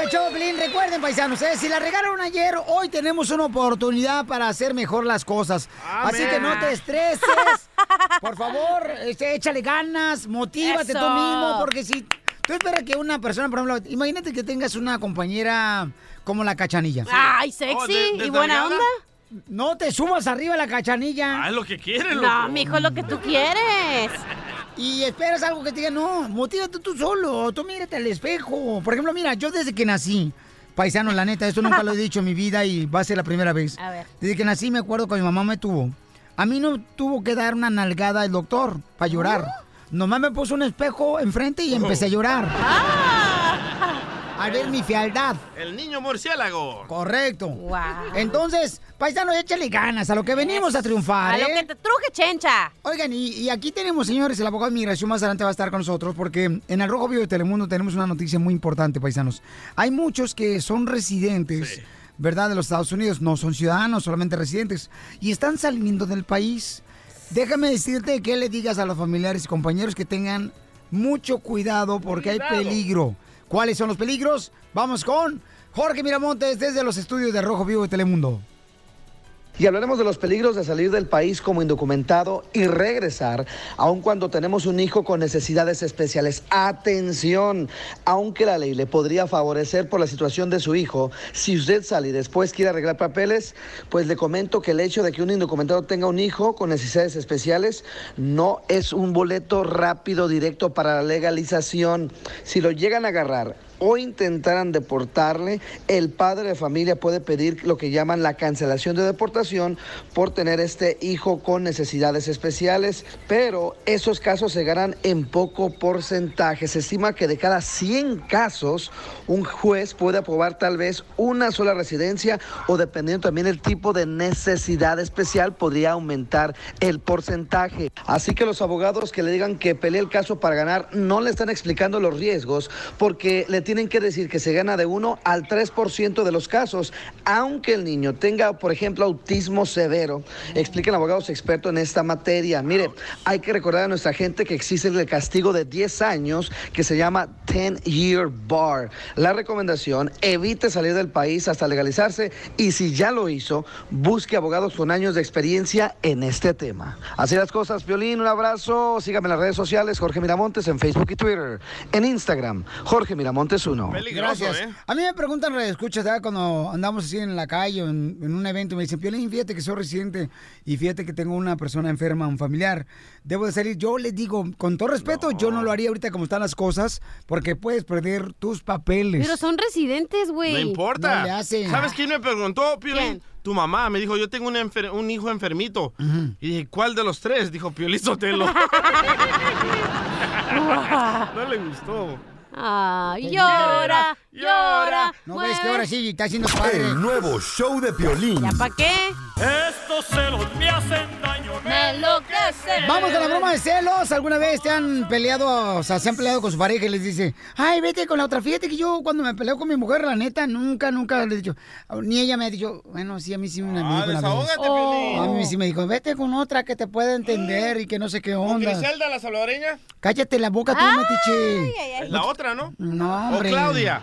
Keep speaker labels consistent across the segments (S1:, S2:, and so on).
S1: Recuerden, paisanos, ¿eh? si la regaron ayer, hoy tenemos una oportunidad para hacer mejor las cosas. Así que no te estreses. Por favor, este, échale ganas, motívate
S2: Eso.
S1: tú mismo, porque si tú esperas que una persona, por ejemplo, imagínate que tengas una compañera como la cachanilla.
S2: Ay, sexy y buena onda.
S1: No te subas arriba de la cachanilla.
S3: Ah, es lo que quiere,
S2: No,
S3: loco.
S2: mijo, es lo que tú quieres.
S1: Y esperas algo que te diga, no, motívate tú solo, tú mírate al espejo. Por ejemplo, mira, yo desde que nací, paisano, la neta, esto nunca lo he dicho en mi vida y va a ser la primera vez.
S2: A ver.
S1: Desde que nací me acuerdo cuando mi mamá me tuvo. A mí no tuvo que dar una nalgada el doctor para llorar. Nomás me puso un espejo enfrente y empecé a llorar. A ver mi fealdad.
S3: El niño murciélago.
S1: Correcto. Entonces, paisano, échale ganas a lo que venimos a triunfar.
S2: A lo
S1: ¿eh?
S2: que te truje, chencha.
S1: Oigan, y, y aquí tenemos, señores, el abogado de migración más adelante va a estar con nosotros porque en el Rojo Vivo de Telemundo tenemos una noticia muy importante, paisanos. Hay muchos que son residentes, ¿verdad?, de los Estados Unidos, no son ciudadanos, solamente residentes, y están saliendo del país. Déjame decirte que le digas a los familiares y compañeros que tengan mucho cuidado porque hay peligro. ¿Cuáles son los peligros? Vamos con Jorge Miramontes desde los estudios de Rojo Vivo de Telemundo.
S4: Y hablaremos de los peligros de salir del país como indocumentado y regresar, aun cuando tenemos un hijo con necesidades especiales. Atención, aunque la ley le podría favorecer por la situación de su hijo, si usted sale y después quiere arreglar papeles, pues le comento que el hecho de que un indocumentado tenga un hijo con necesidades especiales no es un boleto rápido directo para la legalización. Si lo llegan a agarrar o intentaran deportarle, el padre de familia puede pedir lo que llaman la cancelación de deportación por tener este hijo con necesidades especiales, pero esos casos se ganan en poco porcentaje. Se estima que de cada 100 casos, un juez puede aprobar tal vez una sola residencia o dependiendo también el tipo de necesidad especial, podría aumentar el porcentaje. Así que los abogados que le digan que pelee el caso para ganar no le están explicando los riesgos porque le tienen que decir que se gana de 1 al 3% de los casos, aunque el niño tenga, por ejemplo, autismo severo. Explican abogados expertos en esta materia. Mire, hay que recordar a nuestra gente que existe el castigo de 10 años que se llama 10 Year Bar. La recomendación, evite salir del país hasta legalizarse y si ya lo hizo, busque abogados con años de experiencia en este tema. Así las cosas, Violín, un abrazo. Sígame en las redes sociales, Jorge Miramontes en Facebook y Twitter. En Instagram, Jorge Miramontes 1.
S1: Gracias.
S3: ¿eh?
S1: A mí me preguntan, escuchas, cuando andamos así en la calle o en, en un evento, me dicen, Piolín, fíjate que soy residente y fíjate que tengo una persona enferma, un familiar. Debo de salir. Yo les digo, con todo respeto, yo no lo haría ahorita como están las cosas, porque puedes perder tus papeles.
S2: Pero son residentes, güey.
S3: No importa.
S1: No le hacen.
S3: ¿Sabes quién me preguntó, Piolín? Tu mamá me dijo, yo tengo un, enfer- un hijo enfermito. Y dije, ¿cuál de los tres? Dijo, Piolín Sotelo. no le gustó.
S2: Ay, llora, llora.
S1: ¿No ves que ahora sí está haciendo padre?
S5: El nuevo show de Piolín.
S2: ¿Ya para qué?
S6: Estos celos me hacen
S1: Vamos con la broma de celos. ¿Alguna vez te han peleado, o sea, se han peleado con su pareja y les dice, ay, vete con la otra? Fíjate que yo cuando me peleo con mi mujer, la neta, nunca, nunca le he dicho, ni ella me ha dicho, bueno, sí, a mí sí me, me
S3: Ah,
S1: dijo una vez.
S2: Oh.
S1: A mí sí me dijo, vete con otra que te pueda entender y que no sé qué
S3: ¿Con
S1: onda.
S3: Griselda, la salvadoreña?
S1: Cállate la boca tú,
S2: Ay,
S1: metiche.
S2: ay, ay.
S3: Es la otra, ¿no?
S1: No,
S3: ¿O
S1: hombre.
S3: Claudia?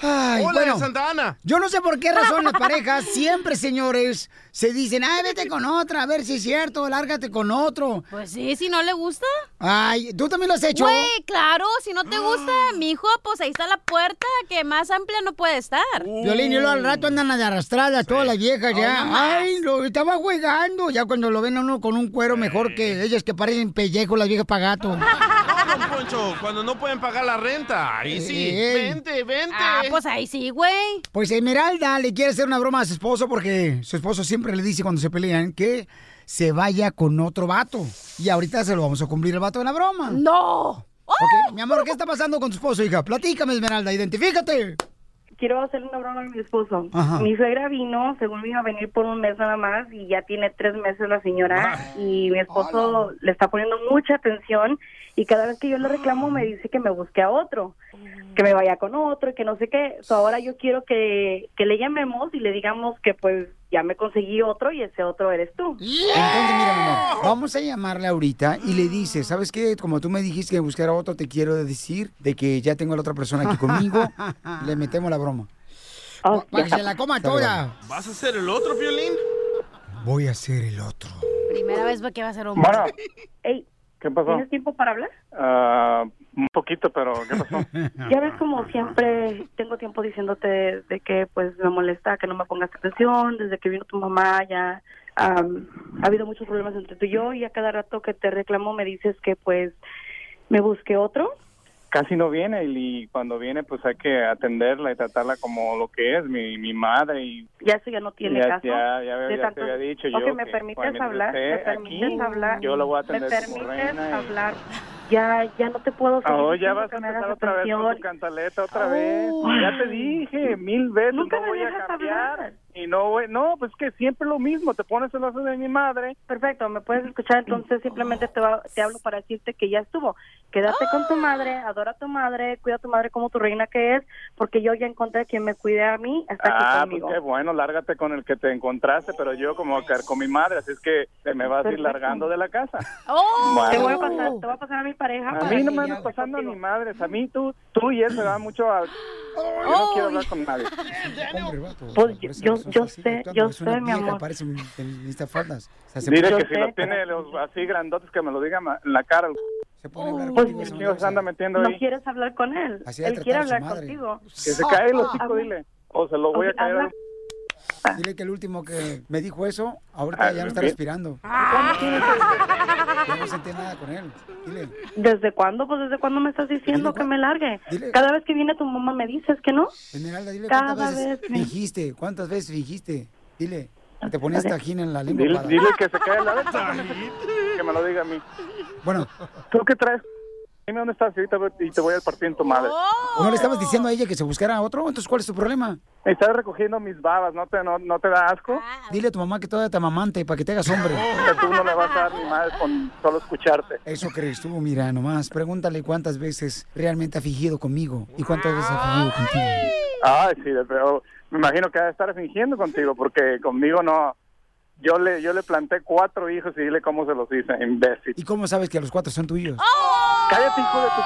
S1: Ay,
S3: Hola,
S1: bueno,
S3: de Santa Ana.
S1: yo no sé por qué razón las parejas siempre, señores, se dicen, ay, vete con otra, a ver si es cierto, lárgate con otro.
S2: Pues sí, si no le gusta.
S1: Ay, ¿tú también lo has hecho?
S2: Güey, claro, si no te gusta, mi hijo, pues ahí está la puerta, que más amplia no puede estar.
S1: Violín, y luego al rato andan de arrastradas todas las viejas ya.
S2: Ay, no más.
S1: Ay, lo estaba jugando. Ya cuando lo ven a uno con un cuero mejor que ellas que parecen pellejo, las viejas para gato.
S3: No, don Poncho, cuando no pueden pagar la renta. Ahí sí.
S1: Ey.
S3: Vente, vente.
S2: Ah, pues ahí sí, güey.
S1: Pues Esmeralda le quiere hacer una broma a su esposo porque su esposo siempre le dice cuando se pelean que se vaya con otro vato. Y ahorita se lo vamos a cumplir el vato de la broma.
S2: No.
S1: Ok, mi amor, ¿qué está pasando con tu esposo, hija? Platícame, Esmeralda, identifícate.
S7: quiero hacerle una broma a mi esposo.
S1: Ajá.
S7: Mi suegra vino, según me iba a venir por un mes nada más, y ya tiene tres meses la señora, y mi esposo le está poniendo mucha atención, y cada vez que yo le reclamo me dice que me busque a otro, que me vaya con otro y que no sé qué. So, ahora yo quiero que, que le llamemos y le digamos que pues ya me conseguí otro y ese otro eres tú.
S1: Entonces, mira, mi amor, vamos a llamarle ahorita y le dices, ¿sabes qué? Como tú me dijiste que buscar a otro, te quiero decir de que ya tengo a la otra persona aquí conmigo. le metemos la broma.
S7: Oh,
S1: Para que se la coma toda.
S3: ¿Vas a ser el otro, Piolín?
S1: Voy a ser el otro.
S2: Primera vez que va a ser hombre.
S8: Bueno,
S7: Ey,
S8: ¿qué pasó?
S7: ¿tienes tiempo para hablar?
S8: Ah, un poquito, pero ¿qué pasó?
S7: Ya ves como siempre tengo tiempo diciéndote de que pues me molesta que no me pongas atención, desde que vino tu mamá ya am, ha habido muchos problemas entre tú y yo y a cada rato que te reclamo me dices que pues me busque otro.
S8: Casi no viene y cuando viene pues hay que atenderla y tratarla como lo que es, mi, mi madre y
S7: Ya eso ya no tiene
S8: ya,
S7: caso.
S8: ya, ya,
S7: de
S8: ya
S7: tanto-
S8: te había dicho
S7: Ok,
S8: yo
S7: ¿me
S8: que
S7: permites hablar? ¿Me permites
S8: aquí,
S7: hablar?
S8: yo la voy a
S7: ¿Me
S8: atender como
S7: permites
S8: reina y-
S7: hablar? Ya, ya no te puedo seguir
S8: Oh, ya vas a
S7: me
S8: empezar otra vez con
S7: atención.
S8: tu cantaleta otra vez. Ya te dije mil veces,
S7: Nunca
S8: no
S7: me
S8: voy a
S7: dejas
S8: cambiar.
S7: hablar.
S8: Y no no, pues que siempre lo mismo, te pones el lazo de mi madre.
S7: Perfecto, me puedes escuchar, entonces simplemente te, va- te hablo para decirte que ya estuvo. Quédate con tu madre, adora a tu madre, cuida a tu madre como tu reina que es, porque yo ya encontré quien me cuide a mí hasta aquí
S8: Ah, pues
S7: conmigo.
S8: qué bueno, lárgate con el que te encontraste, pero yo como que con mi madre, así es que te me vas a ir
S7: Perfecto.
S8: largando de la casa.
S2: ¡Oh!
S8: Bueno.
S7: Te voy a pasar, te voy a pasar a mi pareja.
S8: A mí no me andas pasando
S7: contigo.
S8: ni madres, a mí tú, tú y él se va mucho a... Yo no quiero hablar con nadie.
S7: Pues, yo- yo- yo sé, yo
S1: Es una
S7: sé, mi
S1: vieja,
S7: amor.
S1: Parece un faldas. O sea, se
S8: Dile que si
S7: sé,
S8: lo tiene los así grandotes que me lo diga ma- en la cara.
S1: se pone hablar
S7: Pues,
S1: contigo de esa
S8: ¿Qué
S1: manera, o
S8: se anda metiendo
S7: No
S8: ahí?
S7: quieres hablar con él.
S1: Así
S7: Él quiere hablar
S1: madre.
S7: contigo.
S8: Que se cae el hocico, dile. O se lo voy a caer.
S7: habla.
S1: Dile que el último que me dijo eso, ahorita
S8: Ah,
S1: ya no está respirando. No sentí nada con él. Dile.
S7: ¿Desde cuándo? Pues desde cuándo me estás diciendo que me largue.
S1: dile.
S7: Cada vez que viene tu mamá me dices que no.
S1: Esmeralda, dile
S7: Cada
S1: cuántas veces
S7: vez me-
S1: fingiste. ¿Cuántas veces fingiste? Dile. Te ponías tajín en la lengua.
S8: Dile,
S1: para-
S8: dile que se cae la vez. Que me lo diga a mí.
S1: Bueno,
S8: ¿Tú qué traes? Dime dónde estás ahorita y te voy a partir en tu madre.
S1: ¿no le estabas diciendo a ella que se buscara a otro? Entonces, ¿cuál es tu problema?
S8: Estás recogiendo mis babas, ¿no te, no, no te da asco?
S1: Dile a tu mamá que todavía te amamante para que te hagas hombre.
S8: Tú no le vas a dar ni madre con solo escucharte.
S1: Eso crees tú, mira, nomás. Pregúntale cuántas veces realmente ha fingido conmigo y cuántas veces ha fingido contigo.
S8: Ay, sí, pero me imagino que va a estar fingiendo contigo porque conmigo no. Yo le yo le planté cuatro hijos y dile cómo se los hice, imbécil.
S1: ¿Y cómo sabes que los cuatro son tuyos?
S8: Cállate, hijo de tu...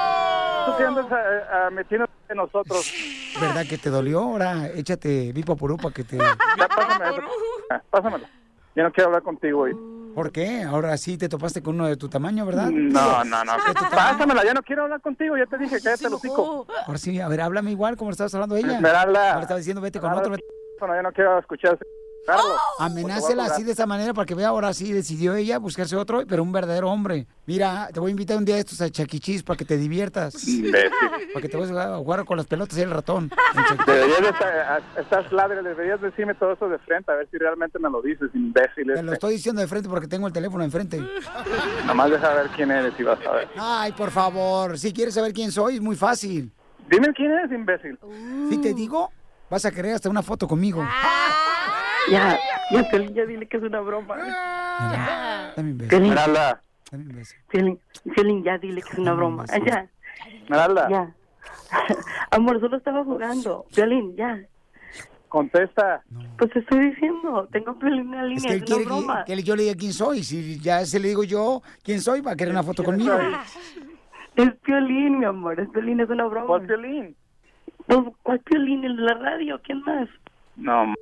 S8: Tú que andas a, a metiendo en nosotros.
S1: ¿Verdad que te dolió? Ahora échate vipo por para que te...
S8: Ya, pásame eso. Ah, Pásamelo. Yo no quiero hablar contigo hoy.
S1: ¿Por qué? Ahora sí te topaste con uno de tu tamaño, ¿verdad?
S8: No, no, no. Pásamela, ya no quiero hablar contigo. Ya te dije, cállate el hocico.
S1: Ahora sí, a ver, háblame igual como le estabas hablando a ella.
S8: Esmeralda.
S1: Ahora estaba diciendo vete con otro.
S8: Bueno, yo no quiero escuchar. Carlos.
S1: Amenácela así de esa manera para que vea ahora sí decidió ella buscarse otro, pero un verdadero hombre. Mira, te voy a invitar un día de estos a Chaquichis para que te diviertas.
S8: Imbécil.
S1: Para que te vayas a jugar con las pelotas y el ratón.
S8: Deberías de estar, estás ladre, deberías decirme todo eso de frente, a ver si realmente me lo dices, imbécil.
S1: Te
S8: Este.
S1: lo estoy diciendo de frente porque tengo el teléfono enfrente.
S8: Nomás deja ver quién eres y vas a ver.
S1: Ay, por favor, si quieres saber quién soy, es muy fácil.
S8: Dime quién eres, imbécil.
S1: Si te digo, vas a querer hasta una foto conmigo.
S7: Ya, ya, Piolín, ya dile que es una broma.
S1: Dame un beso.
S7: Piolín,
S1: Dame un beso.
S7: Piolín, Piolín, ya dile que es una broma. Ya,
S8: Esmeralda,
S7: ya. Amor, solo estaba jugando. Piolín, ya.
S8: contesta.
S7: Pues te estoy diciendo, tengo a Piolín en la
S1: Es
S7: línea,
S1: que
S7: es,
S1: él quiere
S7: una broma.
S1: que, que yo le diga quién soy. Si ya se le digo yo quién soy, va a querer una foto conmigo.
S7: Es Piolín, mi amor, es Piolín, es una broma.
S8: ¿Cuál violín?
S7: Pues, ¿Cuál Piolín? ¿El de la radio? ¿Quién más?
S8: No,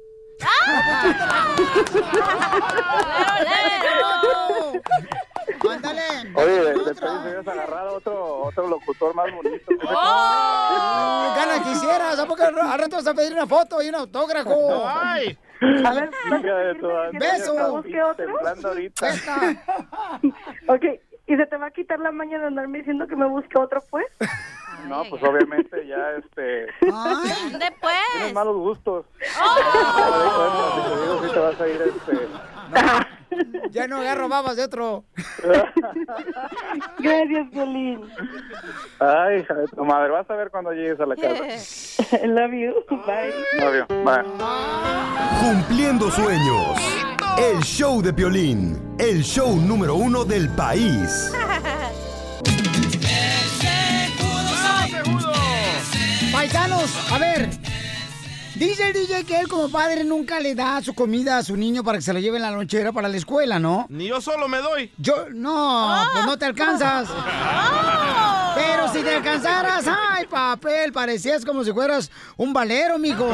S1: ¡Ándale!
S8: oye, de, de agarrado otro, otro locutor más bonito.
S1: ¡Oh! ¡Gana quisieras! ¿A poco al rato vas a pedir una foto y un autógrafo?
S3: ¡Ay!
S7: A ver,
S8: madre,
S1: Beso.
S7: ¿Busque otro?
S8: temblando ahorita.
S7: ok, ¿y se te va a quitar la maña de andarme diciendo que me busque otro, pues?
S8: No, pues obviamente ya este
S2: ¿Dónde
S8: tienes
S2: pues?
S8: malos gustos.
S2: ¡Oh!
S8: Si te digo si te vas a ir este
S1: Ya no agarro babas de otro.
S7: Gracias, Violín.
S8: Ay, tu madre. Vas a ver cuando llegues a la casa.
S7: Love you. Bye.
S8: Love you. Bye.
S5: Cumpliendo sueños. El show de Piolín. El show número uno del país.
S1: Paisanos, a ver, Dice el DJ que él como padre nunca le da su comida a su niño para que se lo lleve en la lonchera para la escuela, ¿no?
S3: Ni yo solo me doy.
S1: Yo, no, pues no te alcanzas. Pero si te alcanzaras, ay, papel, parecías como si fueras un valero, mijo.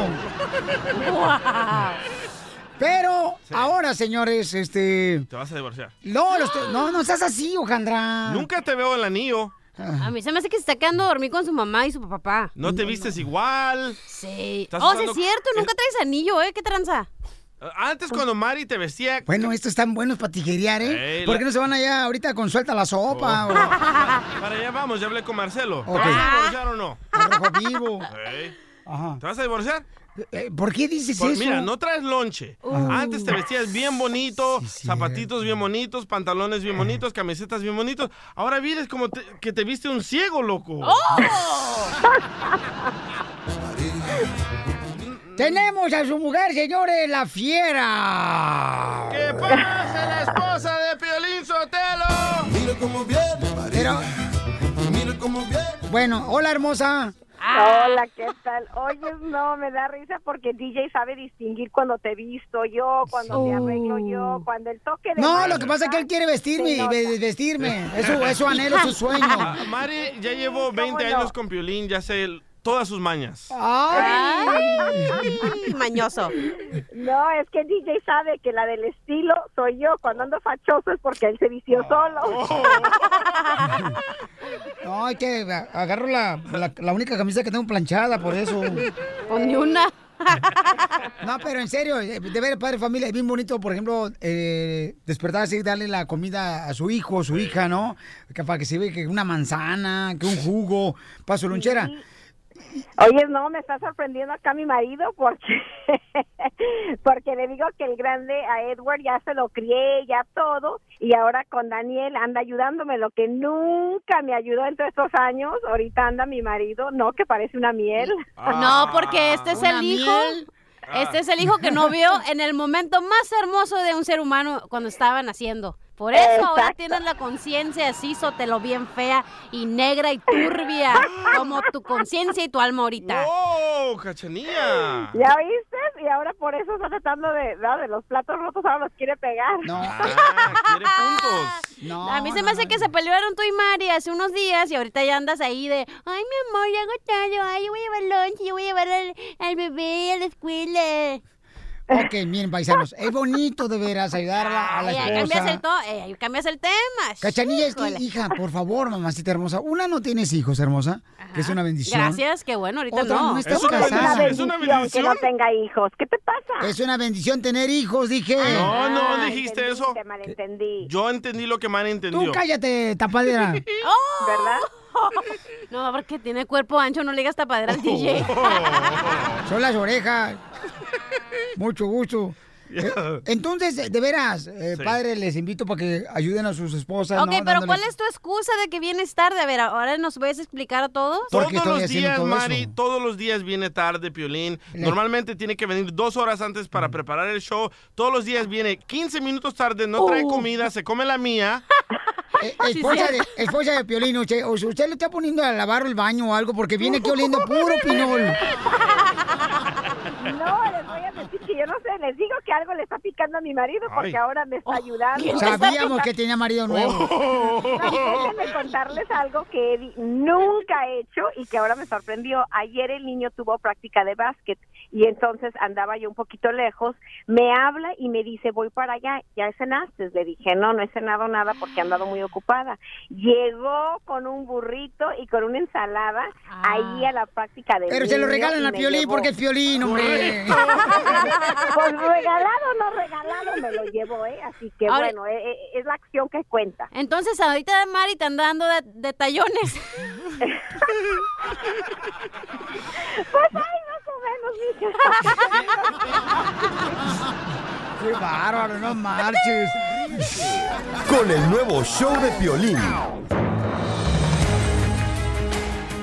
S1: Pero ahora, señores, este...
S3: Te vas a divorciar.
S1: No, los te- no, no seas así, Ojandra.
S3: Nunca te veo el anillo.
S2: A mí se me hace que se está quedando a dormir con su mamá y su papá.
S3: No te vistes igual.
S2: Sí.
S3: Estás
S2: Oh, sí es cierto, nunca traes anillo, ¿eh? ¿Qué tranza?
S3: Antes cuando Mari te vestía...
S1: Bueno, estos están buenos para tijerear, ¿eh?
S3: Ey,
S1: ¿Por
S3: la-
S1: qué no se van allá ahorita con suelta la sopa? o-
S3: Para allá vamos, ya hablé con Marcelo. ¿Te vas a divorciar o no?
S1: rojo vivo.
S3: Ey.
S1: Ajá.
S3: ¿Te vas a divorciar?
S1: Eh, ¿Por qué dices
S3: Por-
S1: eso?
S3: mira, no traes lonche. Antes te vestías bien bonito, zapatitos bien bonitos, pantalones bien bonitos, camisetas bien bonitos. Ahora vienes como te- que te viste un ciego, loco.
S1: Tenemos a su mujer, señores, la fiera.
S3: ¿Qué pasa, la esposa de Piolín Sotelo?
S9: Mira cómo viene,
S1: Pero,
S9: mira cómo viene.
S1: bueno, hola, hermosa.
S10: Hola, ¿qué tal? Oye, no, me da risa porque DJ sabe distinguir cuando te visto yo, cuando me arreglo yo, cuando el toque de...
S1: No,
S10: Mari
S1: lo que pasa es que él quiere vestirme y vestirme. Es su, es su anhelo, es su sueño.
S3: Ah, Mari ya llevo 20
S10: no?
S3: años con Piolín, ya sé el- todas sus mañas.
S2: Ay, mañoso.
S10: No, es que DJ sabe que la del estilo soy yo. Cuando ando fachoso es porque él se vistió solo.
S1: No, hay que agarro la, la, la única camisa que tengo planchada, por eso.
S2: Pues ni una.
S1: No, pero en serio, eh, de ver padre de familia, es bien bonito, por ejemplo, eh, despertarse y darle la comida a su hijo, su hija, ¿no? Que para que se ve que una manzana, que un jugo, para su lonchera.
S10: Oye, no, me está sorprendiendo acá mi marido porque porque le digo que el grande a Edward ya se lo crié, ya todo, y ahora con Daniel anda ayudándome, lo que nunca me ayudó en todos estos años, ahorita anda mi marido, no, que parece una miel.
S2: No, porque este es
S1: Una
S2: el hijo.
S1: miel.
S2: Este es el hijo que no vio en el momento más hermoso de un ser humano cuando estaba naciendo. Por eso ahora tienes la conciencia así, sótelo bien fea y negra y turbia, como tu conciencia y tu alma ahorita.
S3: ¡Oh, cachanilla!
S10: ¿Ya oíste? Y ahora por eso está tratando de, ¿no? de los platos rotos, ahora los quiere pegar.
S1: No,
S3: Ah, quiere puntos.
S1: no.
S2: A mí se
S1: no,
S2: me hace
S1: no,
S2: que
S1: no.
S2: se pelearon tú y Mari hace unos días y ahorita ya andas ahí de, ay, mi amor, ya agotado, ay, yo voy a llevar lunch, yo voy a llevar al, al bebé a la escuela.
S1: Ok, miren, paisanos, es bonito de veras ayudar a la, a la
S2: Ay, ahí cambias el,
S1: esposa.
S2: to eh, ahí cambias el tema.
S1: Cachanilla, es que, hija, por favor, mamacita hermosa. Una, no tienes hijos, hermosa, que es una bendición.
S2: Gracias, qué bueno, ahorita
S1: Otra,
S2: no.
S1: no estás
S3: es
S1: casada.
S3: ¿Es una
S10: bendición que no tenga hijos. ¿Qué te pasa?
S1: Es una bendición tener hijos, dije.
S3: No, no
S10: Ah,
S3: dijiste eso.
S10: Te malentendí,
S3: Yo entendí lo que Mari
S1: Tú cállate, tapadera.
S10: ¿verdad?
S2: No, porque tiene cuerpo ancho, no le digas tapadera al DJ.
S1: Son las orejas. Mucho gusto. Eh, Entonces, de veras, eh,
S3: Sí.
S1: padre, les invito para que ayuden a sus esposas.
S2: ok,
S1: ¿no?
S2: pero ¿cuál es tu excusa de que vienes tarde? A ver, ahora nos puedes explicar a todos.
S1: Porque
S3: Todos los días,
S1: todo
S3: Mari,
S1: eso.
S3: todos los días viene tarde, Piolín.
S1: Le-
S3: Normalmente tiene que venir dos horas antes para preparar el show. Todos los días viene 15 minutos tarde, no trae
S2: Oh.
S3: comida, se come la mía.
S1: Eh, esposa, de, esposa de Piolín, usted, o sea, usted le está poniendo a lavar el baño o algo porque viene aquí oliendo puro pinol.
S10: No, les voy a que yo no sé, les digo que algo le está picando a mi marido porque
S3: Ay.
S10: ahora me está ayudando.
S1: Sabíamos que tenía marido nuevo.
S10: No, déjenme contarles algo que Eddie nunca ha hecho y que ahora me sorprendió. Ayer el niño tuvo práctica de básquet y entonces andaba yo un poquito lejos. Me habla y me dice, voy para allá. ¿Ya cenaste? Le dije, no, no he cenado nada porque he andado muy ocupada. Llegó con un burrito y con una ensalada
S2: Ah.
S10: ahí a la práctica de
S1: Pero se lo regalan a Piolín porque es Piolín, hombre.
S10: Pues regalado no regalado me lo llevo, ¿eh? Así que
S2: Ahora-
S10: bueno, eh, eh, es la acción que cuenta.
S2: Entonces, ahorita Mari te anda dando de, detallones.
S10: Pues ay, más o menos, mija.
S1: Qué bárbaro, no marches.
S5: Con el nuevo show de Piolín.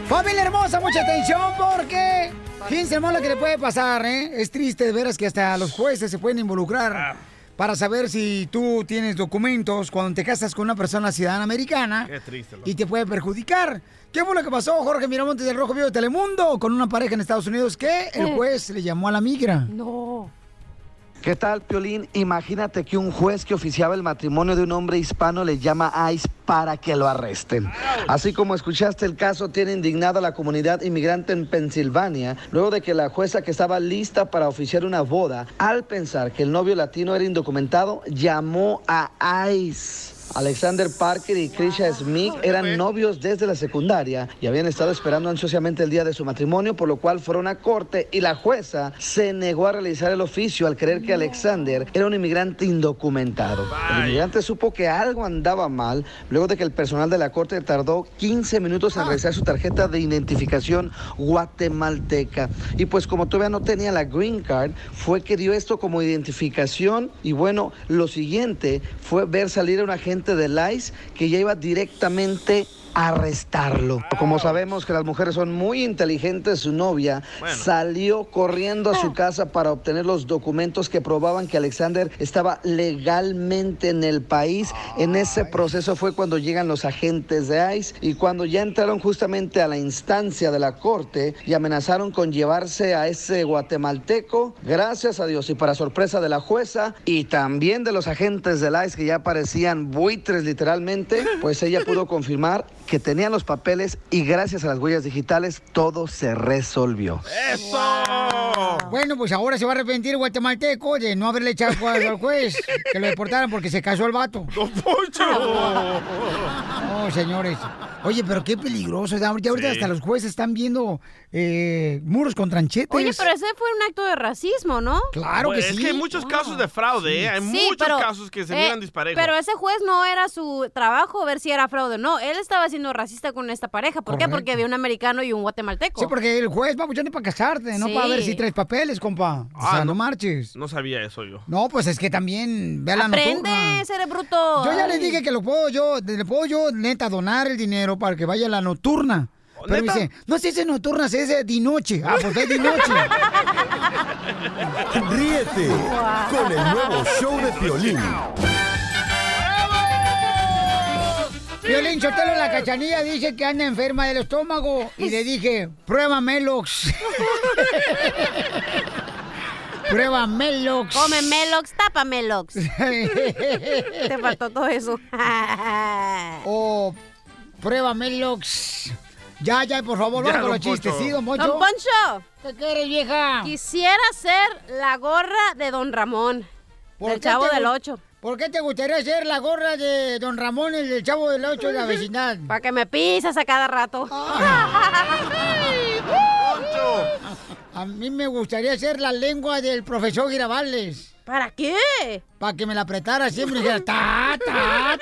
S1: Familia hermosa, mucha atención porque fíjense lo que le puede pasar, ¿eh? Es triste de veras que hasta los jueces se pueden involucrar. para saber si tú tienes documentos cuando te casas con una persona ciudadana americana
S3: Qué triste. loco.
S1: y te puede perjudicar. ¿Qué fue lo que pasó, Jorge Miramontes del Rojo Vivo de Telemundo, con una pareja en Estados Unidos que el juez le llamó a la migra?
S2: No.
S4: ¿Qué tal, Piolín? Imagínate que un juez que oficiaba el matrimonio de un hombre hispano le llama a ICE para que lo arresten. Así como escuchaste el caso, tiene indignada a la comunidad inmigrante en Pensilvania, luego de que la jueza que estaba lista para oficiar una boda, al pensar que el novio latino era indocumentado, llamó a ICE. Alexander Parker y Krisha Smith eran novios desde la secundaria y habían estado esperando ansiosamente el día de su matrimonio, por lo cual fueron a corte y la jueza se negó a realizar el oficio al creer que Alexander era un inmigrante indocumentado. El inmigrante supo que algo andaba mal luego de que el personal de la corte tardó 15 minutos en revisar su tarjeta de identificación guatemalteca. Y pues como todavía no tenía la green card, fue que dio esto como identificación y bueno, lo siguiente fue ver salir a un agente del ICE que ya iba directamente arrestarlo. Como sabemos que las mujeres son muy inteligentes, su novia salió corriendo a su casa para obtener los documentos que probaban que Alexander estaba legalmente en el país. En ese proceso fue cuando llegan los agentes de ICE y cuando ya entraron justamente a la instancia de la corte y amenazaron con llevarse a ese guatemalteco, gracias a Dios y para sorpresa de la jueza y también de los agentes del ICE que ya parecían buitres literalmente, pues ella pudo confirmar que tenían los papeles y gracias a las huellas digitales todo se resolvió.
S3: ¡Eso!
S1: Bueno, pues ahora se va a arrepentir el guatemalteco de no haberle echado al juez que lo deportaran porque se casó el vato.
S3: ¡Don Poncho!
S1: No, señores. Oye, pero qué peligroso. Ya ahorita
S3: Sí.
S1: hasta los jueces están viendo eh, muros con tranchetes.
S2: Oye, pero ese fue un acto de racismo, ¿no?
S1: Claro
S3: Pues, Es que hay muchos casos de fraude, ¿eh? Hay
S2: Sí,
S3: muchos
S2: pero,
S3: casos que se
S2: eh,
S3: miran disparejos.
S2: Pero ese juez no era su trabajo ver si era fraude o no. Él estaba siendo racista con esta pareja. ¿Por qué? Porque había un americano y un guatemalteco.
S1: Sí, porque el juez va buscando para casarte, no
S2: Sí.
S1: para ver si traes papeles, compa. O sea,
S3: Ah,
S1: no marches.
S3: No sabía eso yo.
S1: No, pues es que también, vea la
S2: Aprende,
S1: nocturna.
S2: cerebruto.
S1: Yo ya le dije que lo puedo yo, le puedo yo, neta, donar el dinero para que vaya a la nocturna. Pero
S3: ¿neta?
S1: dice, no se dice nocturna, se dice dinoche. Ah, pues es dinoche.
S5: Ríete con el nuevo show de Piolín.
S1: Violín Sotelo, la cachanilla dice que anda enferma del estómago. Y le dije, prueba Melox. prueba Melox.
S2: Come Melox, tapa Melox. Te faltó todo eso.
S1: o prueba Melox. Ya, ya, por favor, vamos con los chistes. ¿sí, don Poncho?
S2: Don Poncho.
S1: ¿Qué quieres, vieja?
S2: Quisiera ser la gorra de Don Ramón.
S1: ¿Por
S2: Del
S1: qué
S2: Chavo
S1: te
S2: del Ocho.
S1: ¿Por qué te gustaría ser la gorra de don Ramón, el del Chavo del Ocho de la vecindad?
S2: Para que me pisas a cada rato.
S1: A mí me gustaría ser la lengua del profesor Girabales.
S2: ¿Para qué?
S1: Para que me la apretara siempre y dijera, ta, ta,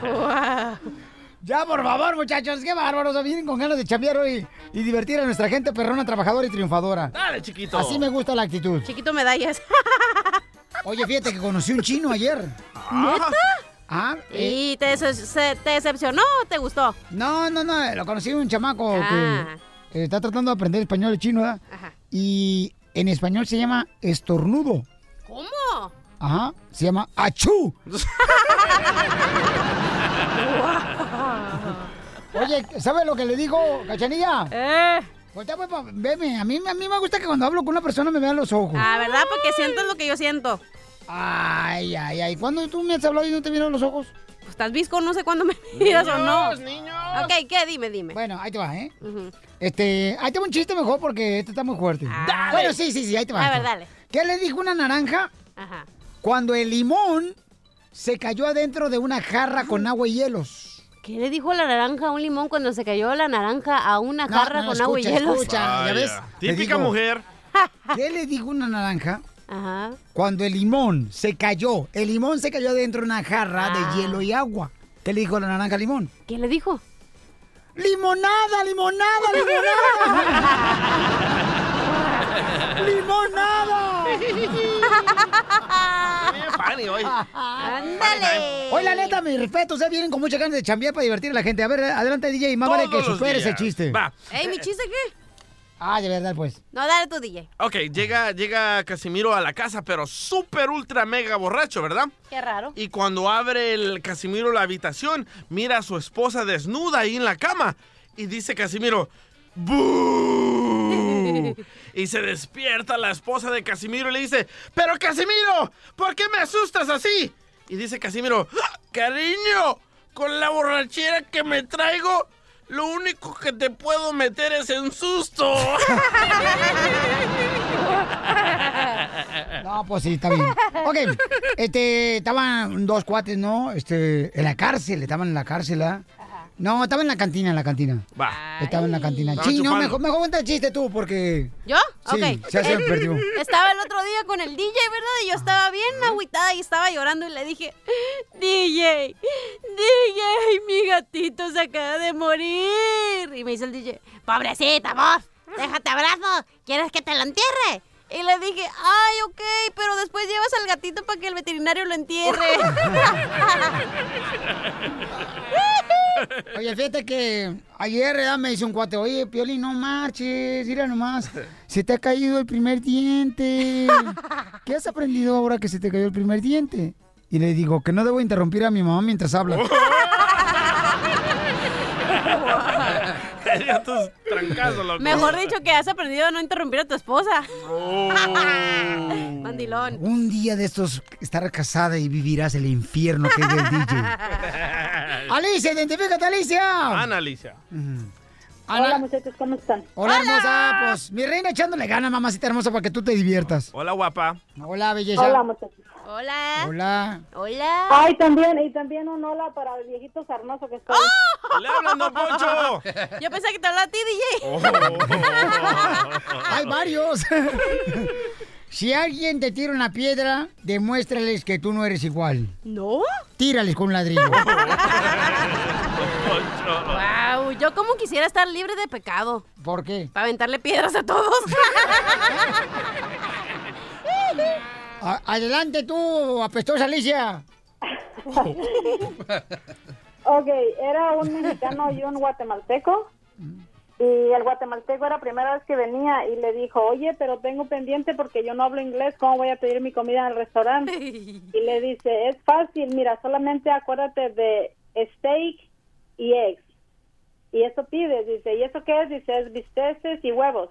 S1: ta. Ya, por favor, muchachos, qué bárbaros. Vienen con ganas de chambear hoy y divertir a nuestra gente perrona, trabajadora y triunfadora.
S3: Dale, chiquito.
S1: Así me gusta la actitud.
S2: Chiquito medallas.
S1: Oye, fíjate que conocí un chino ayer.
S2: ¿Neta?
S1: Ah, eh,
S2: ¿Y te, dece- se- te decepcionó o te gustó?
S1: No, no, no, lo conocí un chamaco
S2: Ah.
S1: que está tratando de aprender español y chino, ¿verdad?
S2: Ajá.
S1: Y en español se llama estornudo.
S2: ¿Cómo?
S1: Ajá, se llama achú. Oye, ¿sabes lo que le digo, cachanilla?
S2: Eh.
S1: Voltea, pues, pa- veme. A mí, a mí me gusta que cuando hablo con una persona me vean los ojos.
S2: Ah, ¿verdad? Porque sientes lo que yo siento.
S1: Ay, ay, ay. ¿Cuándo tú me has hablado y no te vieron los ojos?
S2: Pues estás visco, no sé cuándo me miras o no.
S3: Niños, niños.
S2: Ok, ¿qué? Dime, dime.
S1: Bueno, ahí te va, ¿eh?
S2: Ujú.
S1: Este, ahí te va un chiste mejor porque este está muy fuerte.
S2: Dale.
S1: Bueno, sí, sí, sí, ahí te va.
S2: A ver, dale.
S1: ¿Qué le dijo una naranja
S2: Ajá.
S1: cuando el limón se cayó adentro de una jarra con agua y hielos?
S2: ¿Qué le dijo la naranja a un limón cuando se cayó la naranja a una
S1: No,
S2: jarra
S1: no,
S2: con agua y hielos?
S1: escucha, ¿ya ves?
S3: Típica
S1: digo.
S3: mujer.
S1: ¿Qué le dijo una naranja
S2: Ajá.
S1: cuando el limón se cayó? El limón se cayó adentro de una jarra
S2: Ah.
S1: de hielo y agua. ¿Qué le dijo la naranja al limón?
S2: ¿Qué le dijo?
S1: ¡Limonada, limonada, limonada! ¡Limonada!
S3: Funny hoy.
S2: ¡Ándale!
S1: Hoy, la neta, mi respeto, ustedes vienen con mucha ganas de chambear para divertir a la gente. A ver, adelante, DJ, más vale que superes ese chiste.
S3: Va.
S2: ¿Ey, mi chiste qué?
S1: Ah, de verdad, pues.
S2: No, dale tu DJ.
S3: Ok, llega, llega Casimiro a la casa, pero súper ultra mega borracho, ¿verdad?
S2: Qué raro.
S3: Y cuando abre el Casimiro la habitación, mira a su esposa desnuda ahí en la cama. Y dice Casimiro, ¡Bú! Y se despierta la esposa de Casimiro y le dice, ¡Pero Casimiro! ¿Por qué me asustas así? Y dice Casimiro, "Ah, cariño, con la borrachera que me traigo, lo único que te puedo meter es en susto.
S1: No, pues sí, está bien. Ok, este, estaban dos cuates, ¿no? Este, en la cárcel, estaban en la cárcel, ¿ah? No, estaba en la cantina, en la cantina.
S3: Va.
S1: Estaba en la cantina. Sí, no, mejor, mejor cuenta el chiste tú, porque...
S2: ¿Yo?
S1: Sí,
S2: ok.
S1: ya se me
S2: Eh,
S1: perdió.
S2: Estaba el otro día con el DJ, ¿verdad? Y yo estaba bien agüitada y estaba llorando y le dije, DJ, DJ, mi gatito se acaba de morir. Y me dice el DJ, pobrecita vos, déjate abrazo, ¿quieres que te lo entierre? Y le dije, ay, ok, pero después llevas al gatito para que el veterinario lo entierre.
S1: Oye, fíjate que ayer ¿verdad? me dice un cuate, oye, Pioli, no marches, mira nomás, se te ha caído el primer diente. ¿Qué has aprendido ahora que se te cayó el primer diente? Y le digo que no debo interrumpir a mi mamá mientras habla.
S3: Sería tus trancazos, loco.
S2: Mejor dicho que has aprendido a no interrumpir a tu esposa.
S3: Oh.
S2: Mandilón.
S1: Un día de estos estarás casada y vivirás el infierno que es el DJ. Alicia, identifícate, Alicia.
S3: Ana Alicia.
S1: Hola,
S11: muchachos, ¿cómo están?
S1: Hola, hermosa. Pues mi reina echándole ganas, mamacita hermosa, para que tú te diviertas.
S3: Hola, guapa.
S1: Hola, belleza.
S11: Hola, muchachos.
S2: Hola.
S1: Hola.
S2: Hola.
S11: Ay, también, y también un hola para el viejito sarnoso que está ahí.
S3: ¡Le hablan, don Poncho!
S2: Yo pensé que te hablaba a ti, DJ.
S1: Hay varios. si alguien te tira una piedra, demuéstrales que tú no eres igual.
S2: ¿No?
S1: Tírales con un ladrillo.
S2: Wow, yo como quisiera estar libre de pecado.
S1: ¿Por qué?
S2: Para aventarle piedras a todos.
S1: A- adelante tú, apestosa Alicia.
S11: Ok, era un mexicano y un guatemalteco. Y el guatemalteco era la primera vez que venía y le dijo, oye, pero tengo pendiente porque yo no hablo inglés, ¿cómo voy a pedir mi comida en el restaurante? Y le dice, es fácil, mira, solamente acuérdate de steak y eggs. Y eso pides, dice, ¿y eso qué es? Dice, es bisteces y huevos.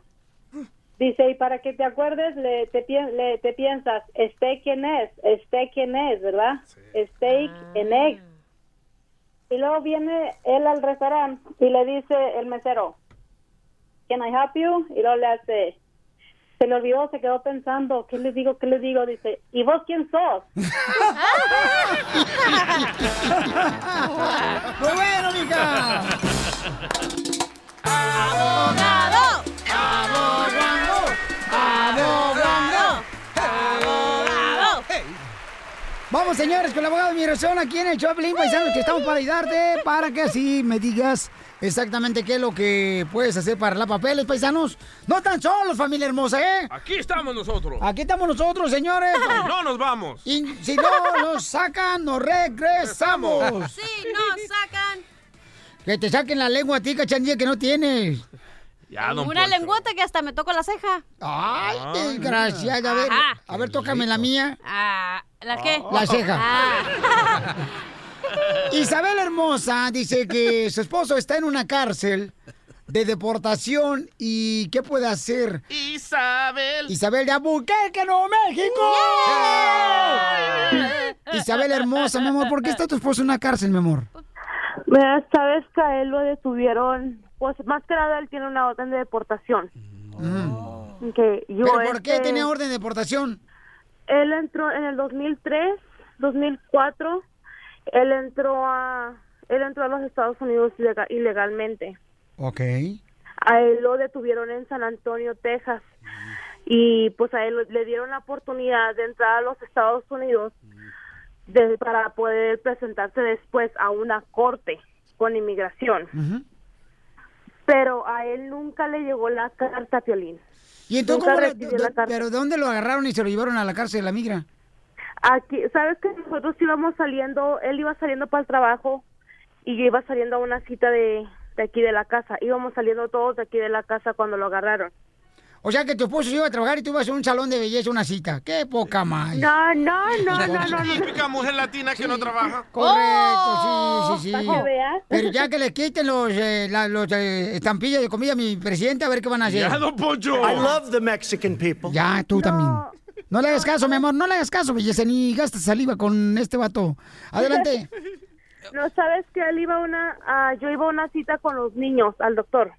S11: Dice, y para que te acuerdes, le, te, le- te piensas, steak en es, steak en es, ¿verdad? Steak en eggs. Y luego viene él al restaurante y le dice el mesero, Can I help you? Y luego le hace, se le olvidó, se quedó pensando, ¿qué le digo, qué le digo? Dice, ¿y vos quién sos?
S1: ¡Muy bueno, mija!
S2: ¡Abogado!
S1: ¡Abogado! ¡Abogado!
S2: ¡Abogado!
S1: Vamos, señores, con el abogado de migración aquí en el Choplin, paisanos, que estamos para ayudarte, para que así me digas exactamente qué es lo que puedes hacer para la papeles, paisanos. No tan solos, familia hermosa, ¿eh?
S3: Aquí estamos nosotros.
S1: Aquí estamos nosotros, señores.
S3: Y no nos vamos.
S1: Y si no nos sacan, nos regresamos.
S2: Sí, nos sacan.
S1: Que te saquen la lengua a ti, cachanilla, que no tienes.
S3: Ya, don
S2: Una
S3: Poncho.
S2: lengüota que hasta me toco la ceja.
S1: Ay, desgraciada. A ver,
S2: Ajá.
S1: a ver, tócame la mía.
S2: Ah, ¿La qué?
S1: La ceja.
S2: Ah.
S1: Isabel Hermosa dice que su esposo está en una cárcel de deportación y ¿qué puede hacer?
S3: Isabel.
S1: Isabel de Albuquerque, Nuevo México. Isabel Hermosa, mi amor, ¿por qué está tu esposo en una cárcel, mi amor?
S11: Esta vez que a él lo detuvieron, pues más que nada él tiene una orden de deportación. Que yo,
S1: ¿Pero por qué
S11: este,
S1: tiene orden de deportación?
S11: Él entró en el 2003, 2004, él entró a él entró a los Estados Unidos ilega- ilegalmente.
S1: Ok.
S11: A él lo detuvieron en San Antonio, Texas. Y pues a él le dieron la oportunidad de entrar a los Estados Unidos de- para poder presentarse después a una corte con inmigración. Pero a él nunca le llegó la carta, Piolín.
S1: ¿Y entonces cómo do- pero de dónde lo agarraron y se lo llevaron a la cárcel de la migra?
S11: Aquí, ¿sabes que nosotros íbamos saliendo, él iba saliendo para el trabajo y yo iba saliendo a una cita de,
S7: de aquí de la casa. Íbamos saliendo todos de aquí de la casa cuando lo agarraron.
S1: O sea que tu esposo se iba a trabajar y tú ibas a un salón de belleza, una cita. ¡Qué poca más!
S7: No, no, no, no, no. no.
S3: Típica mujer latina que no trabaja.
S1: Correcto, sí, sí, sí.
S7: Para que veas.
S1: Pero ya que le quiten los, eh, la- los eh, estampillas de comida a mi presidente, a ver qué van a hacer.
S3: Ya, don Poncho.
S12: I love the Mexican people.
S1: Ya, tú también. No le hagas caso, mi amor, no le hagas caso, belleza, ni gastes saliva con este vato. Adelante.
S7: No sabes que él iba una, ah, yo iba a una cita con los niños al doctor.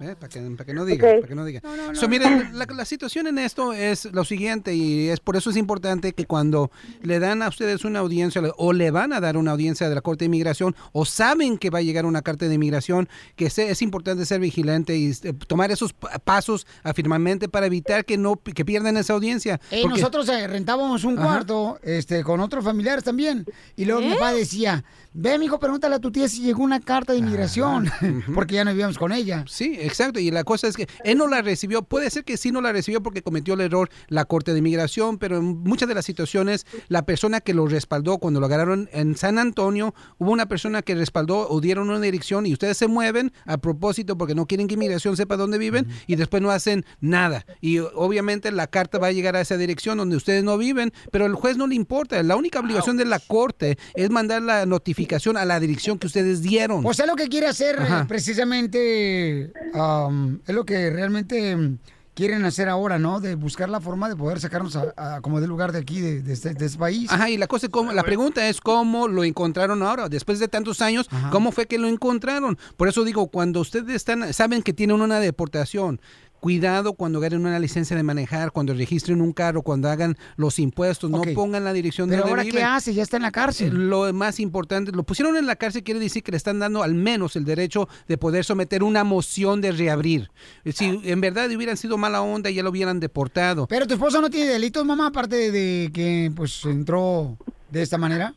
S13: Eh, Para que, para que no diga, para que no diga. So, miren, la, la situación en esto es lo siguiente y es por eso es importante que cuando le dan a ustedes una audiencia o le van a dar una audiencia de la Corte de Inmigración o saben que va a llegar una carta de inmigración, que se- es importante ser vigilante y eh, tomar esos pa- pasos afirmadamente para evitar que no que pierdan esa audiencia.
S1: Eh,
S13: Porque-
S1: nosotros eh, rentábamos un
S13: Ajá.
S1: cuarto este, con otros familiares también. Y luego mi
S13: ¿Eh?
S1: papá decía, ve, mijo, pregúntale a tu tía si llegó una carta de inmigración. Porque ya no vivíamos con ella.
S13: Sí, exacto. Y la cosa es que él no la recibió. Puede ser que sí no la recibió porque cometió el error la Corte de Inmigración, pero en muchas de las situaciones, la persona que lo respaldó cuando lo agarraron en San Antonio, hubo una persona que respaldó o dieron una dirección y ustedes se mueven a propósito porque no quieren que Inmigración sepa dónde viven y después no hacen nada. Y obviamente la carta va a llegar a esa dirección donde ustedes no viven, pero el juez no le importa. La única obligación de la Corte es mandar la notificación a la dirección que ustedes dieron.
S1: O sea, lo que quiere hacer eh,
S13: Ajá.
S1: precisamente um, es lo que realmente mm, quieren hacer ahora, ¿no? De buscar la forma de poder sacarnos a, a como del lugar de aquí, de, de este, de este país.
S13: Ajá, y la cosa es cómo, la pregunta es cómo lo encontraron ahora, después de tantos años, cómo fue que lo encontraron. Por eso digo, cuando ustedes están, saben que tienen una deportación, cuidado cuando agarren una licencia de manejar, cuando registren un carro, cuando hagan los impuestos, no pongan la dirección
S1: Pero
S13: de
S1: ahora, ¿qué hace? Ya está en la cárcel.
S13: Lo más importante, lo pusieron en la cárcel quiere decir que le están dando al menos el derecho de poder someter una moción de reabrir. Si en verdad hubieran sido mala onda, ya lo hubieran deportado.
S1: Pero tu esposo no tiene delitos, mamá, aparte de que pues entró de esta manera.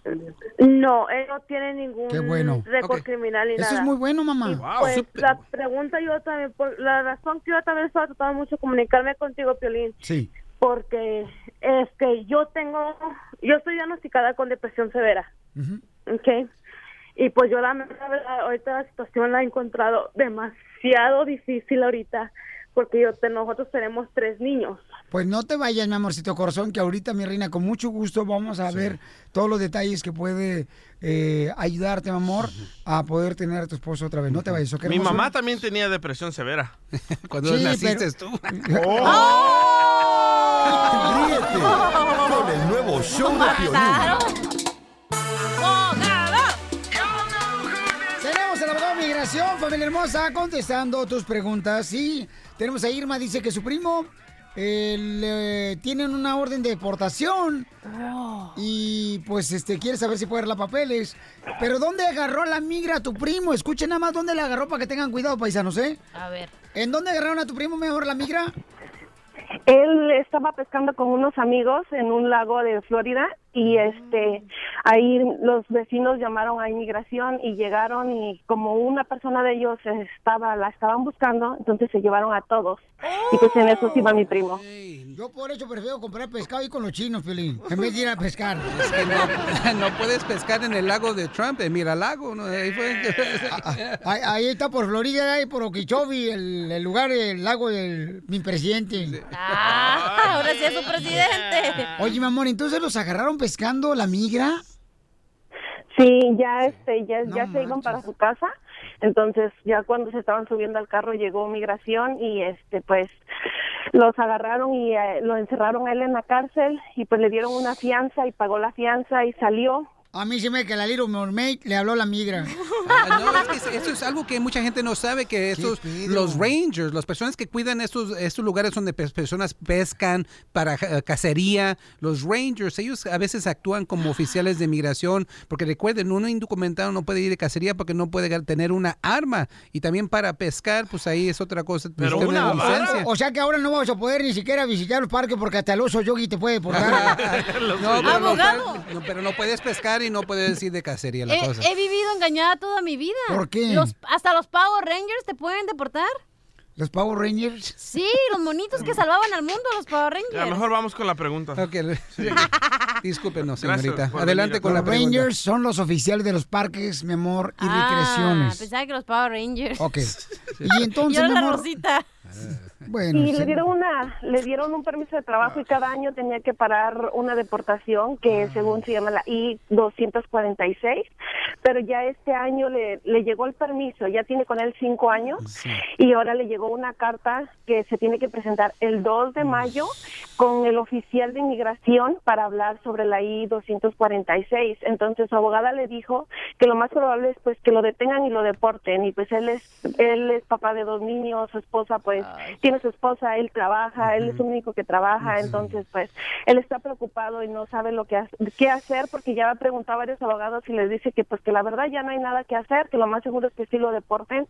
S7: No, él no tiene ningún
S1: bueno.
S7: récord
S1: Ok.
S7: criminal ni
S1: Eso
S7: nada.
S1: es muy bueno, mamá.
S7: Y,
S1: Wow,
S7: pues la pregunta yo también, por, la razón que yo también estaba tratando mucho de comunicarme contigo, Piolín,
S1: Sí.
S7: porque es que yo tengo, yo estoy diagnosticada con depresión severa, ¿ok? Y pues yo la verdad, ahorita la situación la he encontrado demasiado difícil ahorita, porque yo te- nosotros tenemos tres niños.
S1: Pues no te vayas, mi amorcito corazón, que ahorita, mi reina, con mucho gusto vamos a ver todos los detalles que puede eh, ayudarte, mi amor, a poder tener a tu esposo otra vez. No te vayas.
S3: Mi mamá también tenía depresión severa.
S13: Cuando
S1: Sí,
S13: naciste
S1: pero-
S13: tú.
S5: Ríete con el nuevo show de Piolín.
S1: Tenemos al abogado de migración, familia hermosa, contestando tus preguntas. Y tenemos a Irma, dice que su primo eh, le tienen una orden de deportación y pues este quiere saber si puede arreglar papeles. Pero ¿dónde agarró la migra a tu primo? Escuchen nada más dónde la agarró para que tengan cuidado, paisanos, ¿eh?
S2: A ver.
S1: ¿En dónde agarraron a tu primo mejor la migra?
S7: Él estaba pescando con unos amigos en un lago de Florida y este ahí los vecinos llamaron a inmigración y llegaron y como una persona de ellos estaba la estaban buscando, entonces se llevaron a todos. Y pues en eso sí iba mi primo.
S1: Yo por eso prefiero comprar pescado ahí con los chinos, Pelín, en vez de ir a pescar.
S13: Es que no, no puedes pescar en el lago de Trump, en Miralago. ¿no? Ahí fue.
S1: Ahí, ahí está por Florida, ahí por Okeechobee, el, el lugar, el lago del mi presidente.
S2: Ah, ahora sí es su presidente.
S1: Oye, mi amor, entonces los agarraron pescando la migra.
S7: Sí, ya este ya, ya se iban para su casa. Entonces, ya cuando se estaban subiendo al carro llegó migración y este pues los agarraron y eh, lo encerraron a él en la cárcel y pues le dieron una fianza y pagó la fianza y salió.
S1: A mí se me que la Little Mermaid le habló la migra.
S13: Ah, no, es que eso es algo que mucha gente no sabe, que estos, los rangers, las personas que cuidan estos, estos lugares donde pe- personas pescan para cacería, los rangers, ellos a veces actúan como oficiales de migración, porque recuerden, uno indocumentado no puede ir de cacería porque no puede tener una arma, y también para pescar, pues ahí es otra cosa.
S1: Pero una
S13: licencia.
S1: O sea que ahora no vamos a poder ni siquiera visitar los parques porque hasta el oso yogi te puede portar.
S13: No, pero, no, pero no puedes pescar y no puedes ir de cacería la
S2: He,
S13: cosa.
S2: he vivido engañada toda mi vida.
S13: ¿Por qué?
S2: Los, hasta los Power Rangers te pueden deportar.
S1: ¿Los Power Rangers?
S2: Sí, los monitos que salvaban al mundo, los Power Rangers.
S3: Ya, mejor vamos con la pregunta.
S13: Discúlpenos,
S3: Gracias
S13: señorita. Adelante
S3: venir
S13: con
S1: Los
S13: la pregunta.
S1: Rangers son los oficiales de los parques, mi amor, y
S2: Ah,
S1: recreaciones.
S2: pensaba que los Power Rangers.
S1: Ok. Y entonces,
S2: Yo
S1: mi
S2: la Rosita.
S1: Bueno,
S14: y
S1: sí.
S14: le dieron una le dieron un permiso de trabajo y cada año tenía que parar una deportación que según se llama la I 246 pero ya este año le, le llegó el permiso ya tiene con él cinco años y ahora le llegó una carta que se tiene que presentar el 2 de mayo con el oficial de inmigración para hablar sobre la I 246 entonces su abogada le dijo que lo más probable es pues que lo detengan y lo deporten y pues él es él es papá de dos niños su esposa pues tiene su esposa él trabaja él es el único que trabaja entonces pues él está preocupado y no sabe lo que ha- qué hacer porque ya ha preguntado a varios abogados y les dice que pues que la verdad ya no hay nada que hacer que lo más seguro es que sí lo deporten.